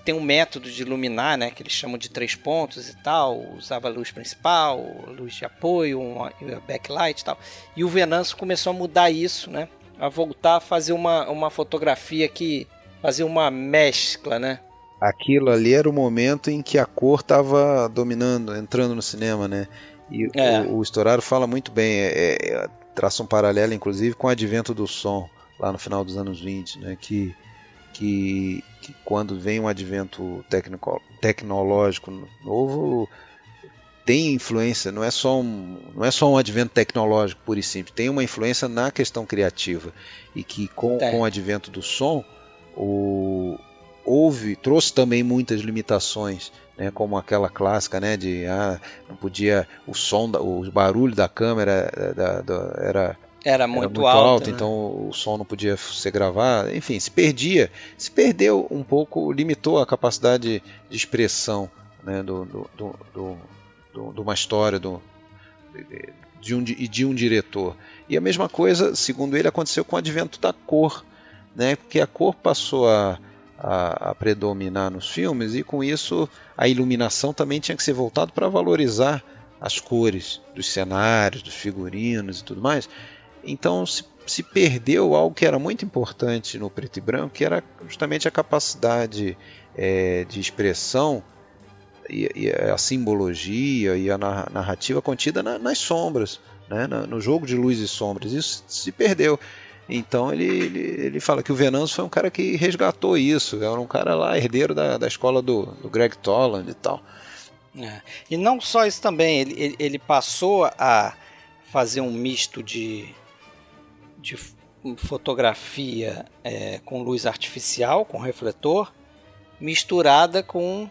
tem um método de iluminar, né, que eles chamam de três pontos e tal, usava luz principal, luz de apoio, uma backlight e tal. E o Venâncio começou a mudar isso, né, a voltar a fazer uma, uma fotografia que fazia uma mescla, né, aquilo ali era o momento em que a cor estava dominando, entrando no cinema, né? E é. o, o Storaro fala muito bem, é, é, traça um paralelo, inclusive, com o advento do som, lá no final dos anos 20, né? Que, que, que quando vem um advento tecnico, tecnológico novo, tem influência, não é só um, não é só um advento tecnológico puro e simples, tem uma influência na questão criativa. E que com, com o advento do som, o, houve, trouxe também muitas limitações, né, como aquela clássica, né, de ah, não podia o som, o barulho da câmera eh, da, da, era era muito, era muito alto, alto né? então o som não podia ser gravado, enfim, se perdia, se perdeu um pouco, limitou a capacidade de expressão né, do, do, do, do, de uma história do, de um, de um diretor. E a mesma coisa, segundo ele, aconteceu com o advento da cor, né, porque a cor passou a a, a, predominar nos filmes e com isso a iluminação também tinha que ser voltada para valorizar as cores dos cenários, dos figurinos e tudo mais. Então se, se, perdeu algo que era muito importante no preto e branco, que era justamente a capacidade é, de expressão e, e, a simbologia e a narrativa contida na, nas sombras, né? no jogo de luz e sombras. Isso se perdeu. Então ele, ele, ele, fala que o Venâncio foi um cara que resgatou isso, era um cara lá, herdeiro da, da escola do, do Greg Toland e tal. É. E não só isso também, ele, ele, passou a fazer um misto de, de fotografia é, com luz artificial, com refletor, misturada com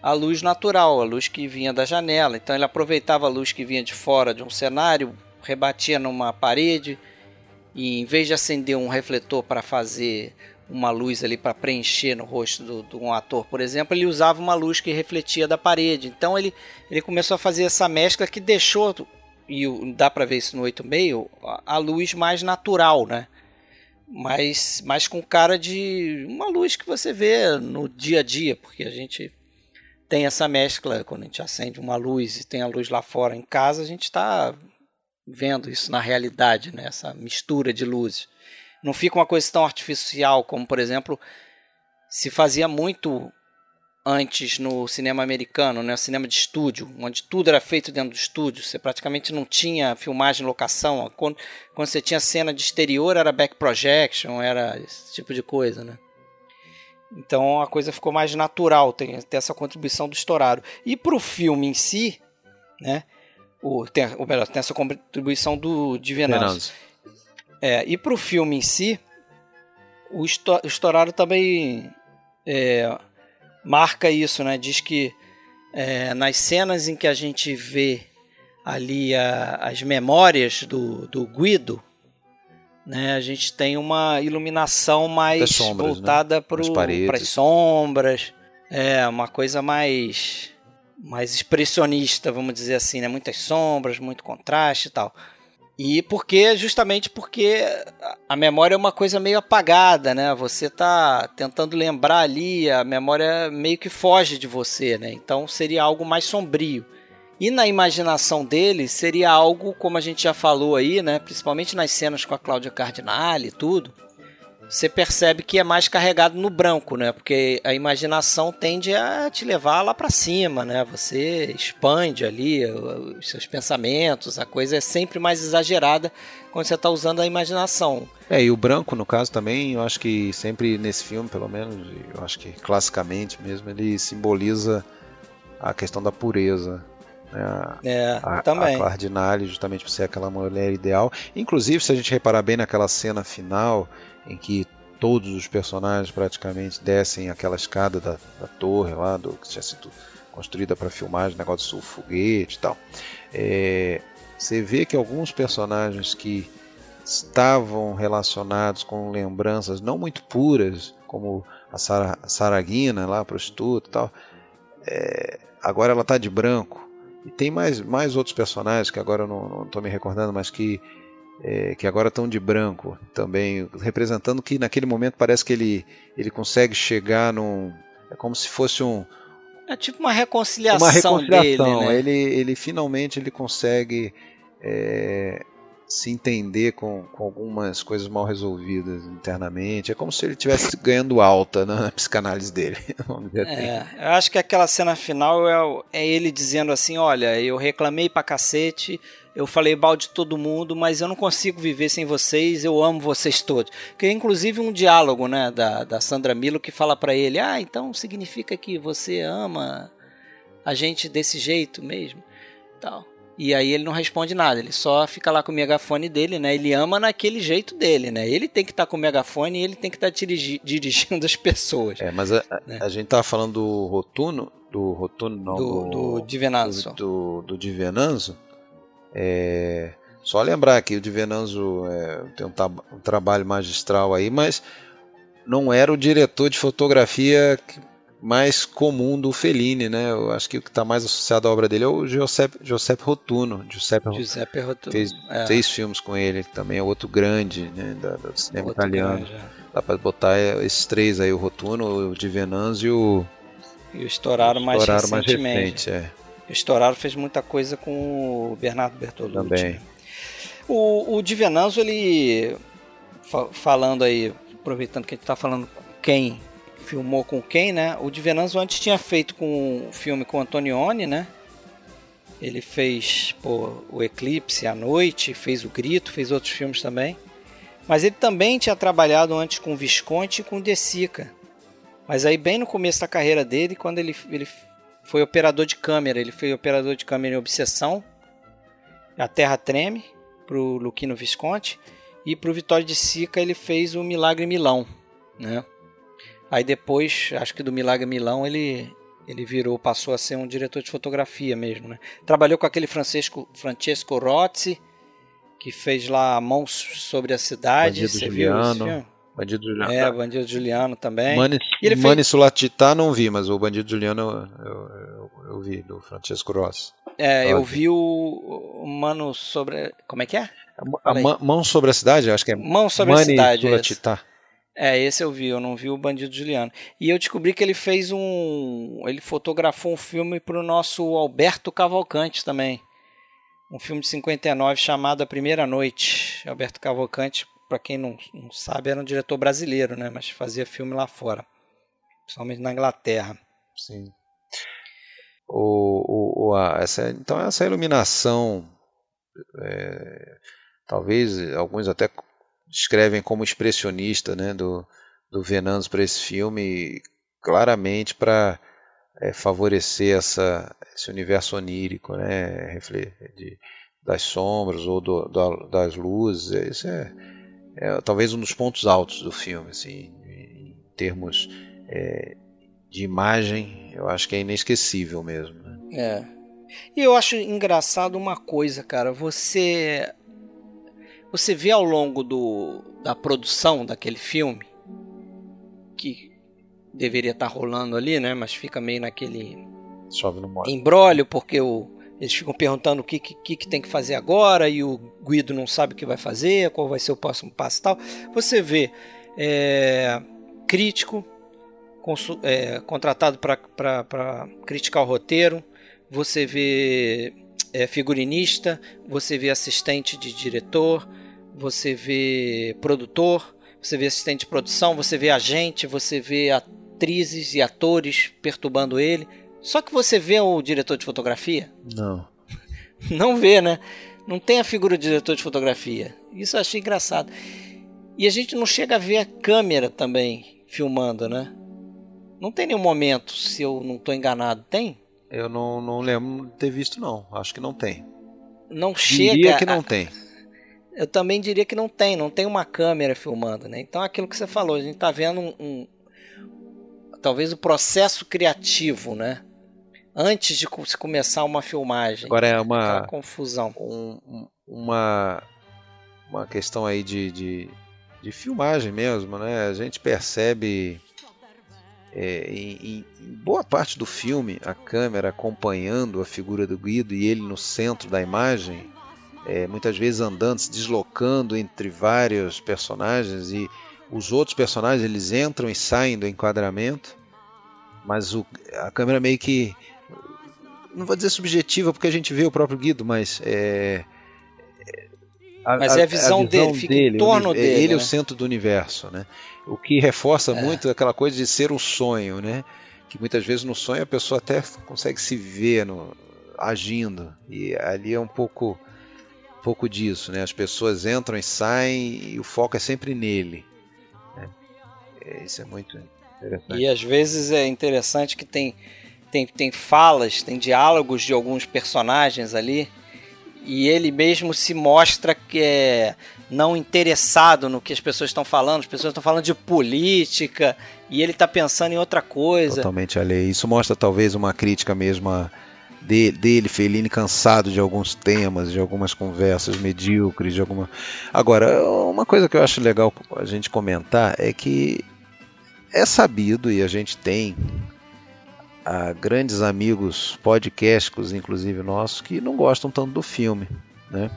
a luz natural, a luz que vinha da janela. Então ele aproveitava a luz que vinha de fora de um cenário, rebatia numa parede e em vez de acender um refletor para fazer uma luz ali para preencher no rosto do, de um ator, por exemplo, ele usava uma luz que refletia da parede. Então ele, ele começou a fazer essa mescla que deixou, e dá para ver isso no 8,5, a, luz mais natural, né? Mas, mas com cara de uma luz que você vê no dia a dia, porque a gente tem essa mescla quando a gente acende uma luz e tem a luz lá fora em casa, a gente está vendo isso na realidade, né? essa mistura de luzes. Não fica uma coisa tão artificial como, por exemplo, se fazia muito antes no cinema americano, né, cinema de estúdio, onde tudo era feito dentro do estúdio, você praticamente não tinha filmagem locação, quando, quando você tinha cena de exterior era back projection, era esse tipo de coisa, né? Então a coisa ficou mais natural, tem, tem essa contribuição do estourado. E para o filme em si, né, o, tem, ou melhor, tem essa contribuição do de Venâncio. É, e para o filme em si, o Estourado também é, marca isso, né? Diz que é, nas cenas em que a gente vê ali a, as memórias do, do Guido, né, a gente tem uma iluminação mais sombras, né? voltada né? para as sombras, é uma coisa mais mais expressionista, vamos dizer assim, né? Muitas sombras, muito contraste e tal. E porque justamente porque a memória é uma coisa meio apagada, né? Você tá tentando lembrar ali, a memória meio que foge de você, né? Então seria algo mais sombrio. E na imaginação dele seria algo como a gente já falou aí, né? Principalmente nas cenas com a Cláudia Cardinale e tudo você percebe que é mais carregado no branco, né? Porque a imaginação tende a te levar lá para cima, né? Você expande ali os seus pensamentos, a coisa é sempre mais exagerada quando você está usando a imaginação. É, e o branco, no caso, também, eu acho que sempre nesse filme, pelo menos, eu acho que classicamente mesmo, ele simboliza a questão da pureza. Né? É, a, também. A Cardinale, justamente por ser aquela mulher ideal. Inclusive, se a gente reparar bem naquela cena final em que todos os personagens praticamente descem aquela escada da, da torre lá, do, que tinha sido construída para filmagem, negócio do foguete e tal. É, você vê que alguns personagens que estavam relacionados com lembranças não muito puras, como a Saraguina lá, prostituta e tal, é, agora ela tá de branco. E tem mais, mais outros personagens que agora eu não estou me recordando, mas que, é, que agora estão de branco também, representando que naquele momento parece que ele, ele consegue chegar num. É como se fosse um. É tipo uma reconciliação, uma reconciliação. Dele, né? ele, ele finalmente ele consegue é, se entender com, com, algumas coisas mal resolvidas internamente. É como se ele estivesse ganhando alta na psicanálise dele. Assim. é, eu acho que aquela cena final é, é, ele dizendo assim: Olha, eu reclamei pra cacete, eu falei mal de todo mundo, mas eu não consigo viver sem vocês, eu amo vocês todos. Que é inclusive um diálogo né, da, da Sandra Milo que fala para ele: Ah, então significa que você ama a gente desse jeito mesmo. Tal. E aí ele não responde nada, ele só fica lá com o megafone dele, né? Ele ama naquele jeito dele, né? Ele tem que estar tá com o megafone e ele tem que estar tá dirigi dirigindo as pessoas. É, mas a, né? a gente tava falando do Rotuno, do Rotuno não, do, do, do Divenanzo. Do, do, do Divenanzo. É, só lembrar que o Divenanzo é, tem um, um trabalho magistral aí, mas não era o diretor de fotografia mais comum do Fellini, né? Eu acho que o que está mais associado à obra dele é o Giuseppe, Giuseppe Rotuno. Giuseppe, Giuseppe Rotuno. Fez é. seis filmes com ele, também é outro grande né, da, do cinema outro italiano. Grande, é. Dá para botar esses três aí, o Rotuno, o Di Venanzo e o... E o Estouraro, mais, Estouraro mais recente. É. O Estouraro fez muita coisa com o Bernardo Bertolucci. Também. O, o Di Venanzo, ele... Falando aí, aproveitando que a gente está falando quem filmou com quem, né? O Di Venanzo antes tinha feito com o filme com Antonioni, né? Ele fez pô, o Eclipse, A Noite, fez o Grito, fez outros filmes também. Mas ele também tinha trabalhado antes com Visconti e com De Sica. Mas aí bem no começo da carreira dele, quando ele, ele foi operador de câmera, ele foi operador de câmera em Obsessão, A Terra Treme, pro Luquino Visconti, e pro Vitório de Sica ele fez o Milagre Milão, né? Aí depois, acho que do Milagre Milão, ele, ele virou, passou a ser um diretor de fotografia mesmo, né? Trabalhou com aquele Francesco, Francesco Rozzi, que fez lá Mãos sobre a Cidade. Bandido Você Juliano. Bandido Juliano. É, Bandido Juliano também. Mani, ele Mani fez... Sulatità não vi, mas o Bandido Juliano eu, eu, eu vi, do Francesco Rossi. É, eu vi o, o, Mano sobre... Como é que é? A, a Mão sobre a Cidade, acho que é Mão sobre Mani a Cidade. Sulatità. É, esse eu vi, eu não vi o Bandido Juliano. E eu descobri que ele fez um. Ele fotografou um filme para o nosso Alberto Cavalcante também. Um filme de 59 chamado A Primeira Noite. Alberto Cavalcante, para quem não, não sabe, era um diretor brasileiro, né? Mas fazia filme lá fora. Principalmente na Inglaterra. Sim. O, o, a, essa, então, essa iluminação. É, talvez alguns até descrevem como expressionista né, do, do Venâncio para esse filme, claramente para é, favorecer essa, esse universo onírico, né, de, das sombras ou do, do, das luzes. Isso é, é, talvez um dos pontos altos do filme, assim, em termos é, de imagem, eu acho que é inesquecível mesmo. Né? É. E eu acho engraçado uma coisa, cara. Você você vê ao longo do, da produção daquele filme, que deveria estar tá rolando ali, né? Mas fica meio naquele embrólio, porque o, eles ficam perguntando o que, que, que tem que fazer agora e o Guido não sabe o que vai fazer, qual vai ser o próximo passo e tal. Você vê é, crítico é, contratado para criticar o roteiro, você vê é, figurinista, você vê assistente de diretor, você vê produtor, você vê assistente de produção, você vê agente, você vê atrizes e atores perturbando ele. Só que você vê o diretor de fotografia? Não. Não vê, né? Não tem a figura do diretor de fotografia. Isso eu achei engraçado. E a gente não chega a ver a câmera também filmando, né? Não tem nenhum momento, se eu não estou enganado. Tem? Eu não, não lembro de ter visto, não. Acho que não tem. Não chega. Diria que não a... tem. Eu também diria que não tem, não tem uma câmera filmando, né? Então aquilo que você falou, a gente está vendo um, um, talvez o processo criativo, né? Antes de se começar uma filmagem. Agora é uma confusão. Um, uma uma questão aí de, de, de filmagem mesmo, né? A gente percebe é, em, em, boa parte do filme, a câmera acompanhando a figura do Guido e ele no centro da imagem, é, muitas vezes andando, se deslocando entre vários personagens e os outros personagens eles entram e saem do enquadramento, mas o, a câmera meio que não vou dizer subjetiva porque a gente vê o próprio Guido, mas é, a, mas é a visão, a visão dele, fica dele, em torno ele, dele. Ele né? é o centro do universo, né? O que reforça é. muito aquela coisa de ser um sonho, né? Que muitas vezes no sonho a pessoa até consegue se ver no, agindo e ali é um pouco um pouco disso, né? As pessoas entram e saem e o foco é sempre nele. Né? É, isso é muito interessante. E às vezes é interessante que tem tem, tem falas, tem diálogos de alguns personagens ali e ele mesmo se mostra que é não interessado no que as pessoas estão falando, as pessoas estão falando de política e ele está pensando em outra coisa. Totalmente alheio. Isso mostra talvez uma crítica mesmo dele, dele, Fellini, cansado de alguns temas, de algumas conversas medíocres, de alguma. Agora, uma coisa que eu acho legal a gente comentar é que é sabido e a gente tem a grandes amigos podcasticos, inclusive nossos, que não gostam tanto do filme, né?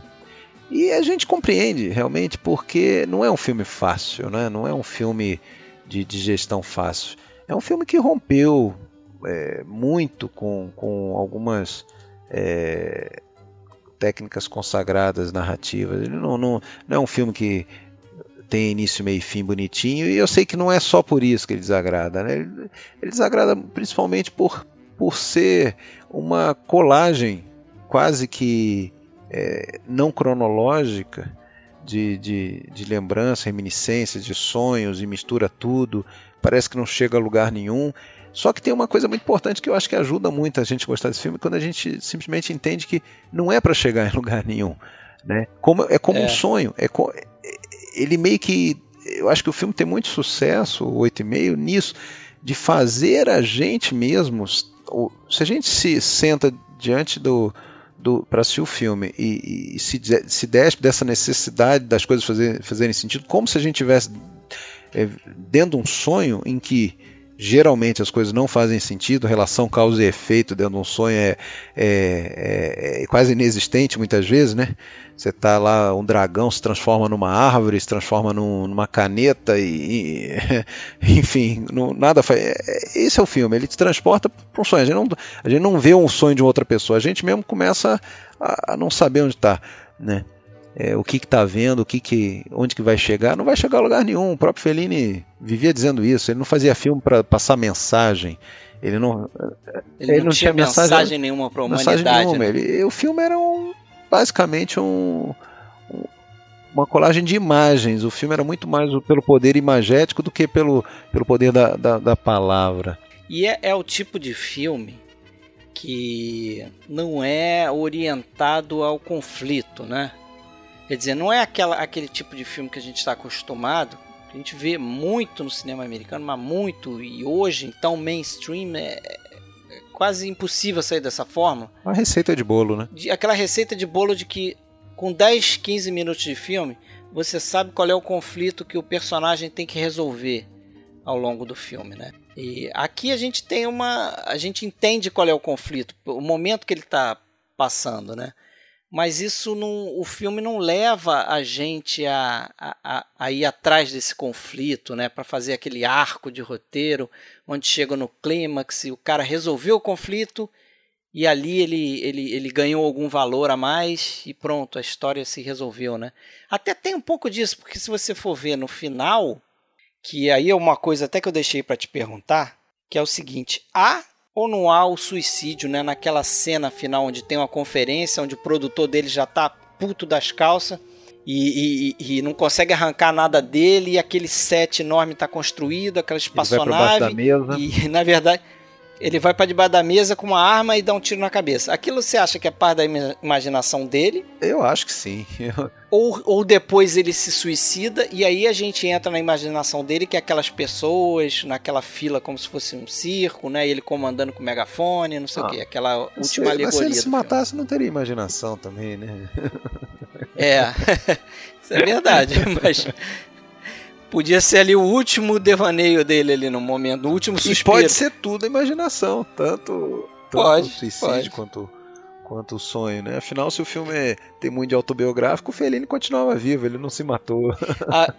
E a gente compreende realmente porque não é um filme fácil, né? não é um filme de digestão fácil. É um filme que rompeu é, muito com, com algumas é, técnicas consagradas narrativas. Ele não, não, não é um filme que tem início, meio e fim bonitinho, e eu sei que não é só por isso que ele desagrada. Né? Ele, ele desagrada principalmente por, por ser uma colagem quase que é, não cronológica de, de, de lembrança, reminiscência, de sonhos e mistura tudo. Parece que não chega a lugar nenhum. Só que tem uma coisa muito importante que eu acho que ajuda muito a gente a gostar desse filme, quando a gente simplesmente entende que não é para chegar em lugar nenhum. Né? Como, é como é. um sonho. É, ele meio que. Eu acho que o filme tem muito sucesso, o 8,5, nisso, de fazer a gente mesmo. Se a gente se senta diante do, do para assistir o filme e, e se, se despe dessa necessidade das coisas fazer, fazerem sentido, como se a gente tivesse é, dentro de um sonho em que geralmente as coisas não fazem sentido, relação causa e efeito dentro de um sonho é, é, é, é quase inexistente muitas vezes, né? Você tá lá, um dragão se transforma numa árvore, se transforma num, numa caneta e, e enfim, não, nada faz. É, é, esse é o filme, ele te transporta para um sonho. A gente, não, a gente não vê um sonho de outra pessoa, a gente mesmo começa a, a não saber onde está, né? É, o que está vendo, o que, que, onde que vai chegar, não vai chegar a lugar nenhum. O próprio Fellini vivia dizendo isso. Ele não fazia filme para passar mensagem. Ele não, ele, ele não, tinha, tinha mensagem, mensagem nenhuma para a humanidade. Nenhuma. Né? Ele, o filme era um, basicamente um, um, uma colagem de imagens. O filme era muito mais pelo poder imagético do que pelo, pelo poder da, da, da palavra. E é, é o tipo de filme que não é orientado ao conflito, né? Quer dizer, não é aquela, aquele tipo de filme que a gente está acostumado, que a gente vê muito no cinema americano, mas muito, e hoje, então, mainstream é, é quase impossível sair dessa forma. Uma receita de bolo, né? De, aquela receita de bolo de que com 10, 15 minutos de filme, você sabe qual é o conflito que o personagem tem que resolver ao longo do filme, né? E aqui a gente tem uma, a gente entende qual é o conflito, o momento que ele está passando, né? Mas isso não, o filme não leva a gente a, a, a ir atrás desse conflito, né, para fazer aquele arco de roteiro onde chega no clímax e o cara resolveu o conflito e ali ele, ele, ele ganhou algum valor a mais e pronto, a história se resolveu, né? Até tem um pouco disso, porque se você for ver no final, que aí é uma coisa até que eu deixei para te perguntar, que é o seguinte: há ou não há o suicídio, né? Naquela cena final onde tem uma conferência, onde o produtor dele já tá puto das calças e, e, e não consegue arrancar nada dele, e aquele set enorme tá construído, aquela espaçonave. E na verdade ele vai para debaixo da mesa com uma arma e dá um tiro na cabeça. Aquilo você acha que é parte da imaginação dele? Eu acho que sim. Ou, ou depois ele se suicida e aí a gente entra na imaginação dele que é aquelas pessoas naquela fila como se fosse um circo, né? ele comandando com o megafone, não sei ah, o que, aquela última sei, alegoria. Mas se ele se matasse filme. não teria imaginação também, né? É, isso é verdade, mas Podia ser ali o último devaneio dele ali no momento, no último suspiro. E pode ser tudo a imaginação, tanto, tanto pode, o suicídio pode. quanto quanto o sonho, né? Afinal, se o filme é, tem muito de autobiográfico, o Fellini continuava vivo, ele não se matou. a,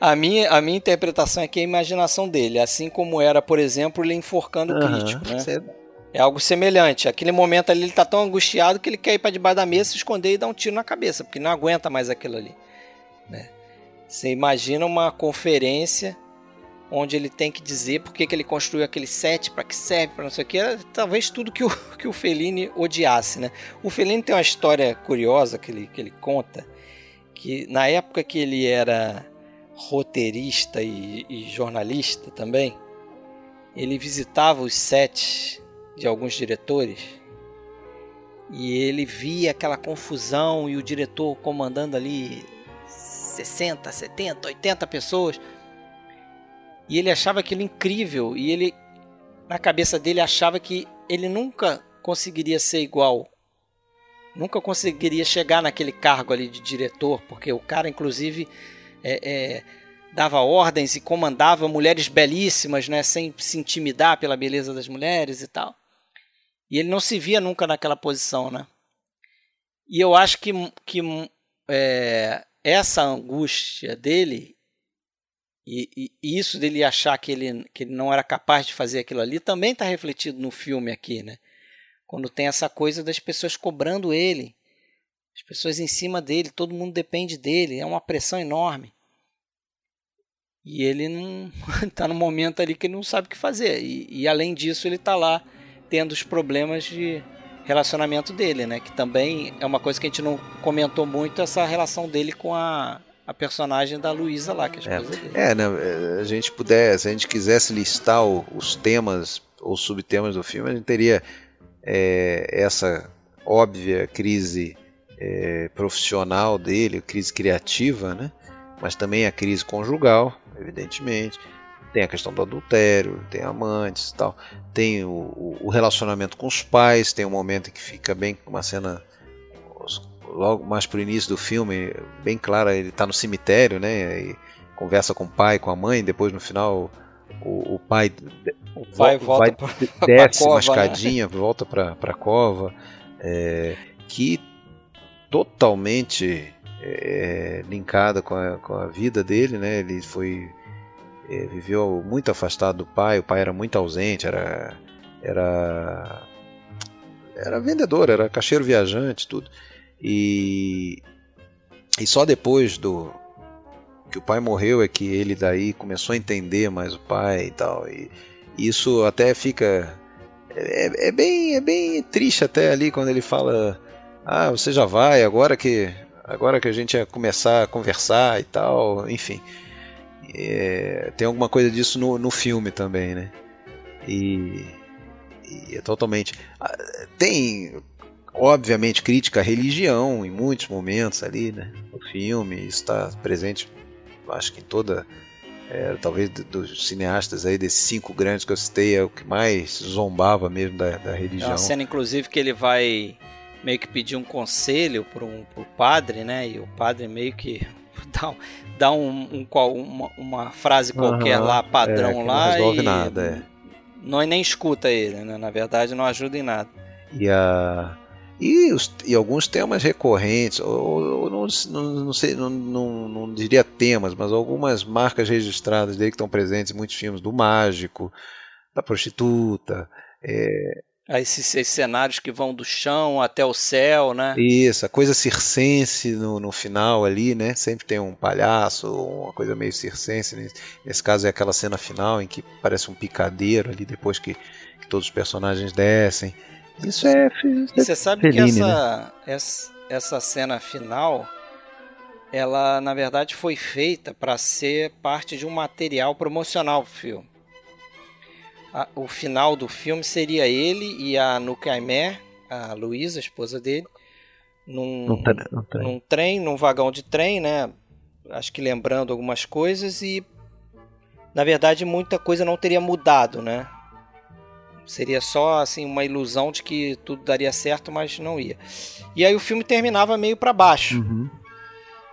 a, minha, a minha interpretação é que é a imaginação dele, assim como era, por exemplo, ele enforcando o crítico, né? Você- É algo semelhante. Aquele momento ali ele tá tão angustiado que ele quer ir para debaixo da mesa, se esconder e dar um tiro na cabeça, porque não aguenta mais aquilo ali. Né? Você imagina uma conferência onde ele tem que dizer por que ele construiu aquele set, para que serve, para não sei o que. Talvez tudo que o, que o Fellini odiasse. Né? O Fellini tem uma história curiosa que ele, que ele conta, que na época que ele era roteirista e, e jornalista também, ele visitava os sets de alguns diretores e ele via aquela confusão e o diretor comandando ali 60, 70, 80 pessoas e ele achava aquilo incrível e ele na cabeça dele achava que ele nunca conseguiria ser igual nunca conseguiria chegar naquele cargo ali de diretor porque o cara inclusive é, é, dava ordens e comandava mulheres belíssimas né sem se intimidar pela beleza das mulheres e tal e ele não se via nunca naquela posição, né? E eu acho que, que é, essa angústia dele e, e, e isso dele achar que ele, que ele não era capaz de fazer aquilo ali também está refletido no filme aqui, né? Quando tem essa coisa das pessoas cobrando ele, as pessoas em cima dele, todo mundo depende dele, é uma pressão enorme. E ele não está no momento ali que ele não sabe o que fazer. E, e além disso, ele está lá tendo os problemas de relacionamento dele, né? Que também é uma coisa que a gente não comentou muito, essa relação dele com a, a personagem da Luísa lá, que é a esposa é, dele. É, né, a gente puder, se a gente quisesse listar o, os temas ou subtemas do filme, a gente teria é, essa óbvia crise é, profissional dele, crise criativa, né? Mas também a crise conjugal, evidentemente tem a questão do adultério, tem amantes e tal, tem o, o, relacionamento com os pais, tem um momento que fica bem uma cena logo mais pro início do filme, bem clara, ele está no cemitério, né, e conversa com o pai, com a mãe, depois no final o, o pai o pai vo, volta vai, pra, desce pra uma escadinha, né? volta para a cova, é, que totalmente é, linkada com a, com a vida dele, né, ele foi viveu muito afastado do pai, o pai era muito ausente, era era era vendedor, era caixeiro viajante, tudo. E e só depois do que o pai morreu é que ele daí começou a entender mais o pai e tal. E isso até fica é, é bem é bem triste até ali quando ele fala ah você já vai agora que agora que a gente ia começar a conversar e tal, enfim. É, tem alguma coisa disso no, no filme também, né? E, e, é totalmente. Tem, obviamente, crítica à religião em muitos momentos ali, né? No filme, está presente, acho que em toda. É, talvez dos cineastas aí, desses cinco grandes que eu citei, é o que mais zombava mesmo da, da religião. É uma cena, inclusive, que ele vai meio que pedir um conselho para um pro padre, né? E o padre meio que dá, dá um, um, uma, uma, frase qualquer uhum, lá, padrão é, lá. Não resolve e nada, é. Não, nem escuta ele, né? Na verdade, não ajuda em nada. E, a, e, os, e alguns temas recorrentes, ou, ou não, não, não, sei, não, não, não, diria temas, mas algumas marcas registradas dele que estão presentes em muitos filmes, do mágico, da prostituta. É, esses, esses, cenários que vão do chão até o céu, né? Isso, a coisa circense no, no final ali, né? Sempre tem um palhaço, uma coisa meio circense. Nesse, nesse caso é aquela cena final em que parece um picadeiro ali depois que, que todos os personagens descem. Isso é. E você sabe Fellini, que essa, né? essa, essa cena final, ela na verdade foi feita para ser parte de um material promocional pro filme a, o final do filme seria ele e a Nuke Aimé, a Luísa, a esposa dele, num, num, trem, num, trem. num trem, num vagão de trem, né? Acho que lembrando algumas coisas e na verdade muita coisa não teria mudado, né? Seria só assim uma ilusão de que tudo daria certo, mas não ia. E aí o filme terminava meio para baixo. Uhum.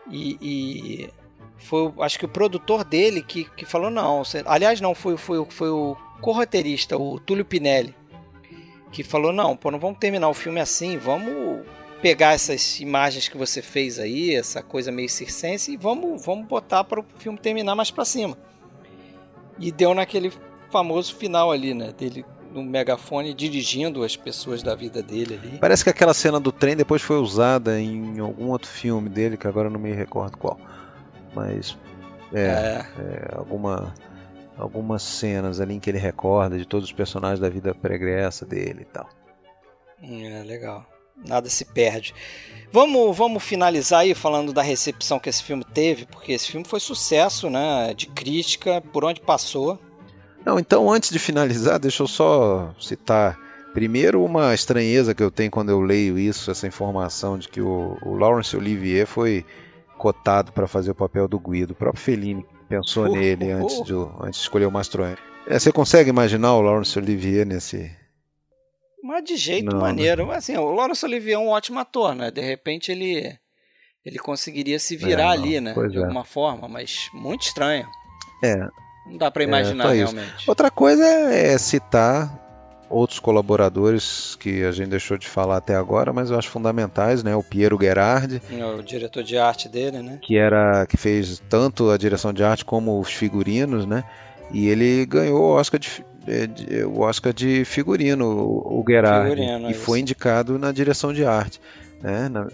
E, e, foi, acho que o produtor dele que, que falou não. Aliás, não, foi, foi, foi o corroteirista, o Túlio Pinelli, que falou não, pô, não vamos terminar o filme assim, vamos pegar essas imagens que você fez aí, essa coisa meio circense, e vamos, vamos botar para o filme terminar mais para cima. E deu naquele famoso final ali, né? Dele no megafone dirigindo as pessoas da vida dele ali. Parece que aquela cena do trem depois foi usada em algum outro filme dele, que agora não me recordo qual. Mas é, é. é alguma algumas cenas ali em que ele recorda de todos os personagens da vida pregressa dele e tal. É, legal. Nada se perde. Vamos, vamos finalizar aí falando da recepção que esse filme teve, porque esse filme foi sucesso, né? De crítica, por onde passou. Não, então antes de finalizar, deixa eu só citar primeiro uma estranheza que eu tenho quando eu leio isso, essa informação de que o, o Laurence Olivier foi cotado para fazer o papel do Guido. O próprio Fellini pensou uh, nele uh, antes, de, antes de escolher o Mastroianni. É, você consegue imaginar o Laurence Olivier nesse... Mas de jeito Não, maneiro. Mas, assim, o Laurence Olivier é um ótimo ator, né? De repente ele ele conseguiria se virar é, ali, né? De é. alguma forma, mas muito estranho. É, não dá para é, imaginar realmente. Outra coisa é citar outros colaboradores que a gente deixou de falar até agora, mas eu acho fundamentais, né? O Piero Gerardi, é o diretor de arte dele, né? Que era que fez tanto a direção de arte como os figurinos, né? E ele ganhou o Oscar de, de o Oscar de figurino, o Gerardi, figurino, e foi indicado na direção de arte, né? Na,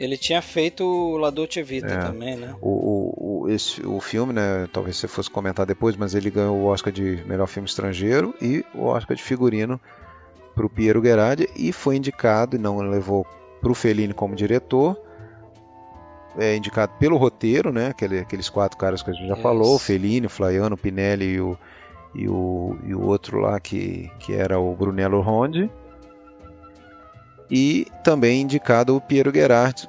ele tinha feito o La Dolce Vita é. também, né? O, o, o, esse, o filme, né? Talvez você fosse comentar depois, mas ele ganhou o Oscar de melhor filme estrangeiro e o Oscar de figurino para o Piero Gerardi e foi indicado, e não levou para o Fellini como diretor. É indicado pelo roteiro, né? Aquele, aqueles quatro caras que a gente já Isso. falou: o Fellini, o Flaiano, o Pinelli e o, e o, e o outro lá que, que era o Brunello Rondi e também indicado o Piero Gerardi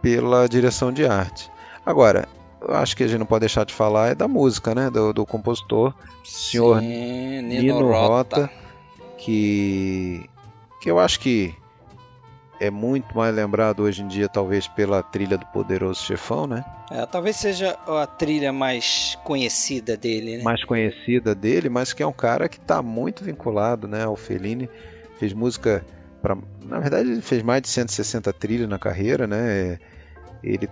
pela direção de arte. Agora, eu acho que a gente não pode deixar de falar é da música, né, do, do compositor, senhor Sim, Nino, Nino Rota. Rota, que que eu acho que é muito mais lembrado hoje em dia, talvez pela trilha do Poderoso Chefão, né? É, talvez seja a trilha mais conhecida dele, né? Mais conhecida dele, mas que é um cara que está muito vinculado, né, ao Fellini. Fez música Pra, na verdade, ele fez mais de 160 trilhas na carreira, né? Ele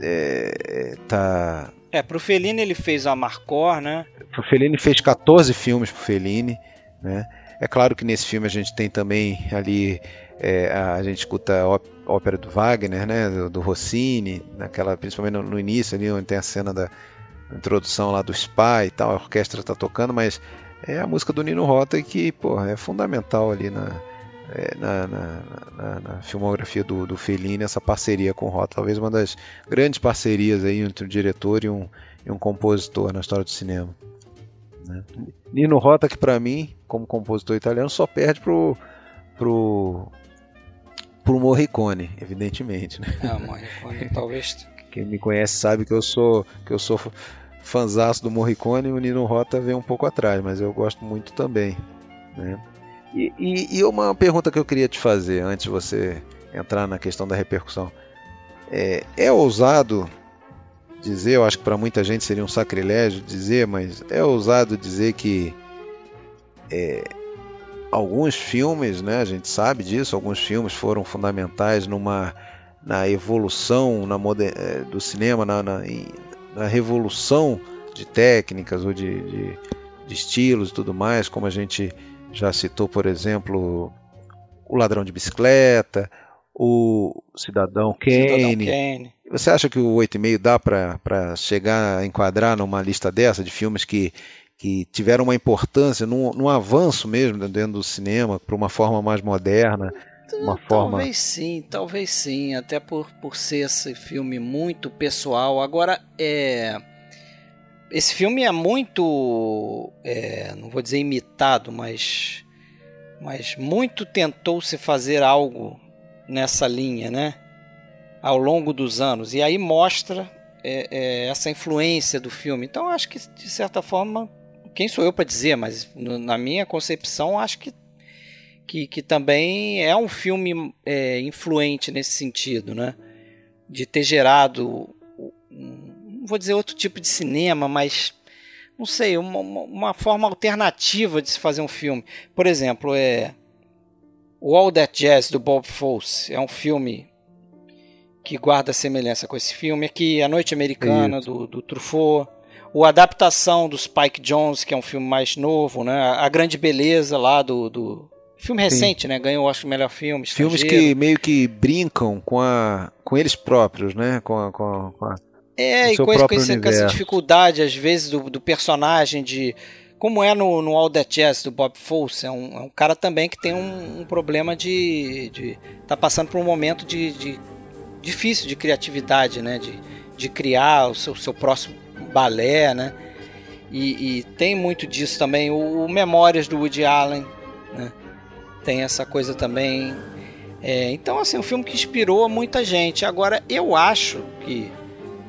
é, tá. É, pro Fellini ele fez a Marcor, né? Pro Fellini fez 14 filmes pro Fellini, né? É claro que nesse filme a gente tem também ali é, a gente escuta a ópera do Wagner, né, do, do Rossini, naquela, principalmente no, no, início ali onde tem a cena da introdução lá do Spa e tal, a orquestra está tocando, mas é a música do Nino Rota que, pô, é fundamental ali na, na, na, na, na, filmografia do, do Fellini essa parceria com o Rota, talvez uma das grandes parcerias aí entre um diretor e um, e um compositor na história do cinema. Né? Nino Rota que para mim, como compositor italiano, só perde pro pro pro Morricone, evidentemente, né? Ah, Morricone talvez. Quem me conhece sabe que eu sou que eu sou fanzaço do Morricone e o Nino Rota vem um pouco atrás, mas eu gosto muito também, né? E, e, e, uma pergunta que eu queria te fazer antes de você entrar na questão da repercussão. É, é ousado dizer, eu acho que para muita gente seria um sacrilégio dizer, mas é ousado dizer que é, alguns filmes, né, a gente sabe disso, alguns filmes foram fundamentais numa na evolução na moder, é, do cinema, na, na, na, revolução de técnicas ou de, de, de estilos e tudo mais, como a gente já citou, por exemplo, o ladrão de bicicleta, o cidadão Kane. Cidadão Kane. Você acha que o 8,5 dá para chegar a enquadrar numa lista dessa de filmes que, que tiveram uma importância, num, num avanço mesmo dentro do cinema, para uma forma mais moderna? Uma talvez forma... sim, talvez sim, até por, por ser esse filme muito pessoal. Agora, é esse filme é muito, é, não vou dizer imitado, mas, mas muito tentou se fazer algo nessa linha, né? Ao longo dos anos. E aí mostra é, é, essa influência do filme. Então acho que de certa forma, quem sou eu para dizer, mas no, na minha concepção acho que que, que também é um filme é, influente nesse sentido, né? De ter gerado um, não vou dizer outro tipo de cinema, mas não sei, uma, uma forma alternativa de se fazer um filme. Por exemplo, é o All That Jazz do Bob Fosse é um filme que guarda semelhança com esse filme aqui, A Noite Americana do, do Truffaut, o adaptação do Spike Jones, que é um filme mais novo, né? A Grande Beleza lá do, do filme recente, Sim. né? Ganhou, acho, o melhor filme. Filmes que meio que brincam com a com eles próprios, né? Com a, com a, com a é, e coisa com, esse, com, essa dificuldade, às vezes, do, do personagem de. Como é no, no All That Jazz do Bob Fosse, é um, é um cara também que tem um, um problema de, de. tá passando por um momento de, de difícil de criatividade, né? De, de criar o seu, seu próximo balé, né? E, e tem muito disso também. O, o, Memórias do Woody Allen, né? Tem essa coisa também. É, então, assim, um filme que inspirou muita gente. Agora, eu acho que,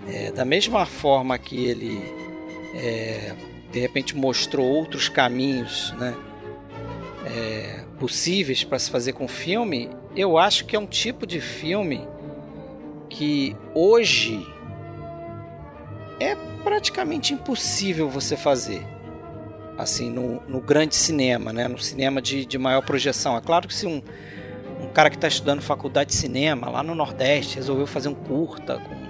é, da mesma forma que ele, é, de repente, mostrou outros caminhos, né? É, possíveis para se fazer com filme, eu acho que é um tipo de filme que hoje é praticamente impossível você fazer assim no, no grande cinema, né? no cinema de, de maior projeção. É claro que se um, um cara que está estudando faculdade de cinema lá no Nordeste resolveu fazer um curta com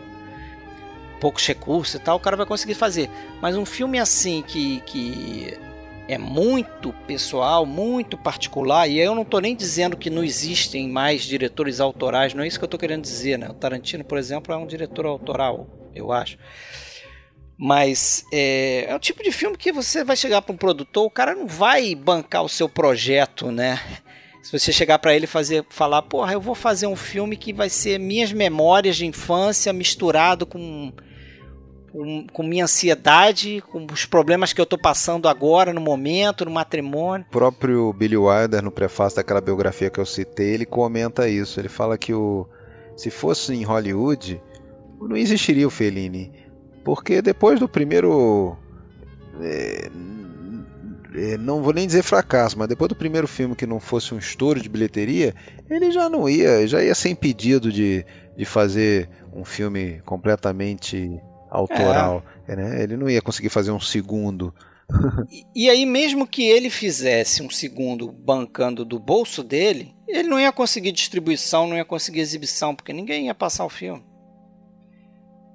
poucos recursos e tal, o cara vai conseguir fazer. Mas um filme assim que, que é muito pessoal, muito particular, e eu não estou nem dizendo que não existem mais diretores autorais, não é isso que eu estou querendo dizer, né? O Tarantino, por exemplo, é um diretor autoral, eu acho. Mas é, é o tipo de filme que você vai chegar para um produtor, o cara não vai bancar o seu projeto, né? Se você chegar para ele fazer, falar, porra, eu vou fazer um filme que vai ser minhas memórias de infância misturado com com, com, minha ansiedade, com os problemas que eu estou passando agora, no momento, no matrimônio. O próprio Billy Wilder, no prefácio daquela biografia que eu citei, ele comenta isso. Ele fala que o, se fosse em Hollywood, não existiria o Fellini. Porque depois do primeiro. É, é, não vou nem dizer fracasso, mas depois do primeiro filme que não fosse um estouro de bilheteria, ele já não ia, já ia ser impedido de, de fazer um filme completamente autoral. É. Né? Ele não ia conseguir fazer um segundo. e, e aí, mesmo que ele fizesse um segundo bancando do bolso dele, ele não ia conseguir distribuição, não ia conseguir exibição, porque ninguém ia passar o filme.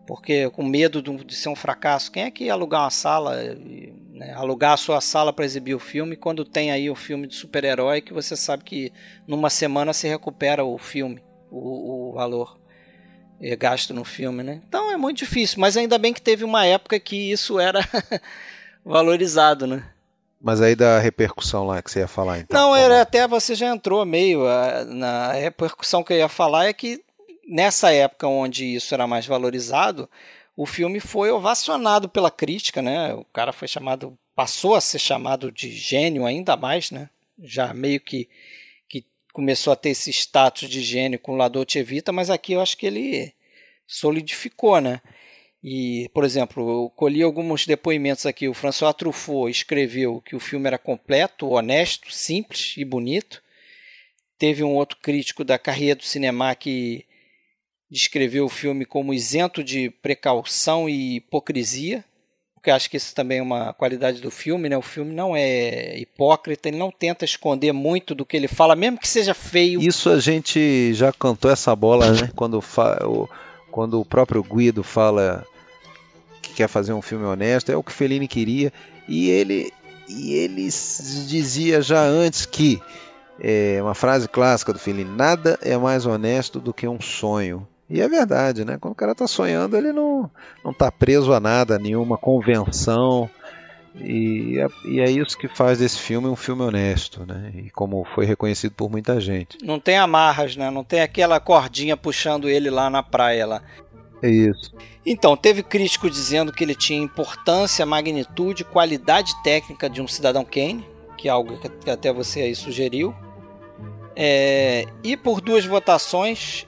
Porque com medo de ser um fracasso, quem é que ia alugar uma sala, né, alugar a sua sala para exibir o filme, quando tem aí o filme de super-herói que você sabe que numa semana se recupera o filme, o, o valor gasto no filme, né? Então é muito difícil, mas ainda bem que teve uma época que isso era valorizado, né? Mas aí da repercussão lá que você ia falar, então. Não, era até você já entrou meio na repercussão que eu ia falar é que nessa época onde isso era mais valorizado, o filme foi ovacionado pela crítica, né? O cara foi chamado, passou a ser chamado de gênio ainda mais, né? Já meio que começou a ter esse status de gênio com La Dolce Vita, mas aqui eu acho que ele solidificou, né? E, por exemplo, eu colhi alguns depoimentos aqui. O François Truffaut escreveu que o filme era completo, honesto, simples e bonito. Teve um outro crítico da carreira do cinema que descreveu o filme como isento de precaução e hipocrisia porque acho que isso também é uma qualidade do filme, né? O filme não é hipócrita, ele não tenta esconder muito do que ele fala, mesmo que seja feio. Isso a gente já cantou essa bola, né? Quando, o, quando o próprio Guido fala que quer fazer um filme honesto, é o que Fellini queria, e ele, e ele dizia já antes que, é uma frase clássica do Fellini, nada é mais honesto do que um sonho. E é verdade, né? Quando o cara está sonhando, ele não, não tá preso a nada, a nenhuma convenção. E é, e é, isso que faz desse filme um filme honesto, né? E como foi reconhecido por muita gente. Não tem amarras, né? Não tem aquela cordinha puxando ele lá na praia lá. É isso. Então, teve crítico dizendo que ele tinha importância, magnitude, qualidade técnica de um cidadão Kane, que é algo que até você aí sugeriu. É, e por duas votações,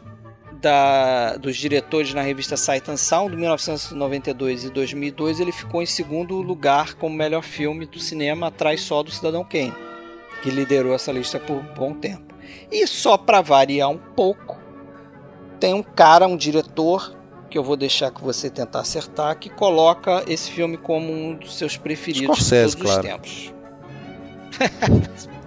da, dos diretores na revista Sight and Sound, 1992 e 2002, ele ficou em segundo lugar como melhor filme do cinema, atrás só do Cidadão Kane, que liderou essa lista por bom tempo. E só para variar um pouco, tem um cara, um diretor que eu vou deixar que você tentar acertar, que coloca esse filme como um dos seus preferidos Scorsese, de todos claro. os tempos.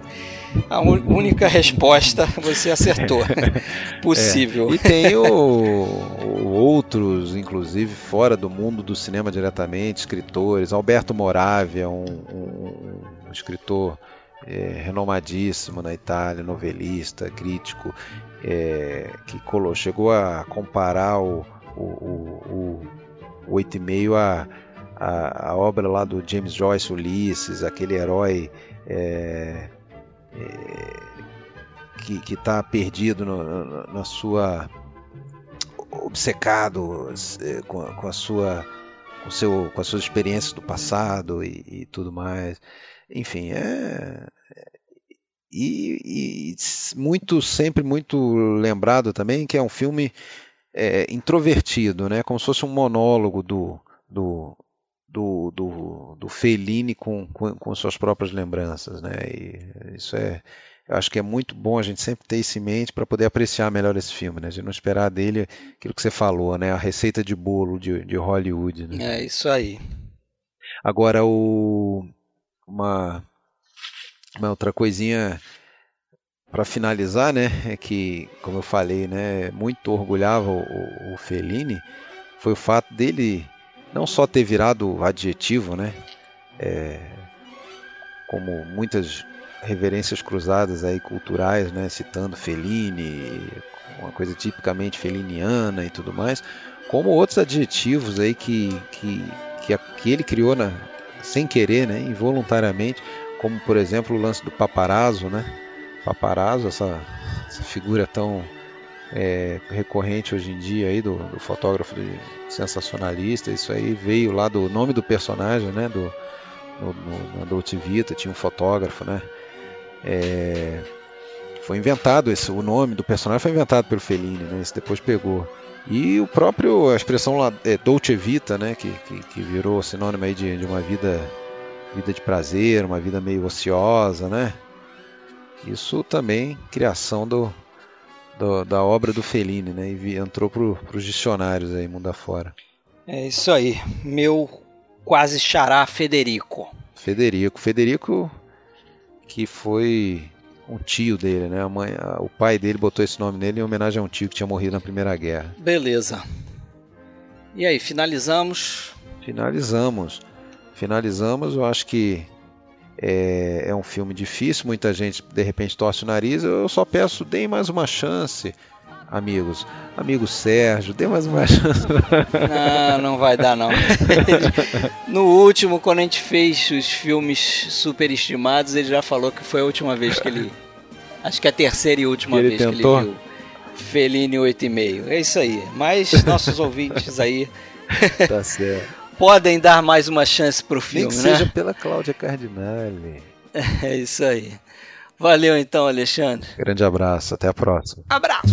A única resposta você acertou. Possível. É. E tem o, o, outros, inclusive, fora do mundo do cinema diretamente, escritores. Alberto Moravia, um, um, um escritor é, renomadíssimo na Itália, novelista, crítico, é, que colou, chegou a comparar o, o, o, o 8,5 a, a, a obra lá do James Joyce, Ulisses, aquele herói é, é, que está perdido no, no, na sua obcecado é, com, a, com a sua com, seu, com as suas experiências do passado e, e tudo mais. Enfim é, e, e, muito sempre muito lembrado também que é um filme é, introvertido né? Como se fosse um monólogo do, do do, do, do Fellini com, com, com, suas próprias lembranças, né? E isso é, eu acho que é muito bom a gente sempre ter isso em mente para poder apreciar melhor esse filme, né? De não esperar dele aquilo que você falou, né? A receita de bolo de, de Hollywood. Né? É isso aí. Agora o uma uma outra coisinha para finalizar, né? É que, como eu falei, né? Muito orgulhava o, o Fellini foi o fato dele não só ter virado adjetivo, né? É, como muitas reverências cruzadas aí culturais, né? Citando Fellini, uma coisa tipicamente feliniana e tudo mais, como outros adjetivos aí que, que, que, que ele criou na, sem querer, né? Involuntariamente, como por exemplo o lance do paparazzo, né? Paparazzo, essa, essa figura tão é, recorrente hoje em dia aí do, do fotógrafo sensacionalista. Isso aí veio lá do nome do personagem, né? Do, no, no, na Dolce Vita tinha um fotógrafo, né? É, foi inventado esse, o nome do personagem foi inventado pelo Fellini, né? Isso depois pegou. E o próprio a expressão lá é Dolce Vita, né? Que, que, que virou sinônimo aí de, de uma vida vida de prazer, uma vida meio ociosa, né? Isso também criação do, do, da obra do Fellini, né? E entrou para os dicionários aí, mundo afora. É isso aí. Meu quase xará Federico. Federico. Federico, que foi um tio dele, né? A mãe, a, o pai dele botou esse nome nele em homenagem a um tio que tinha morrido na Primeira Guerra. Beleza. E aí, finalizamos? Finalizamos. Finalizamos, eu acho que é, é, um filme difícil, muita gente de repente torce o nariz. Eu só peço, deem mais uma chance, amigos. Amigo Sérgio, dê mais uma chance. Não, não vai dar não. No último, quando a gente fez os filmes superestimados, ele já falou que foi a última vez que ele. Acho que é a terceira e última que vez tentou? que ele viu Fellini 8,5. É isso aí. Mas nossos ouvintes aí tá certo. Podem dar mais uma chance pro Nem filme, que né? seja pela Cláudia Cardinale. É isso aí. Valeu então, Alexandre. Grande abraço, até a próxima. Abraço.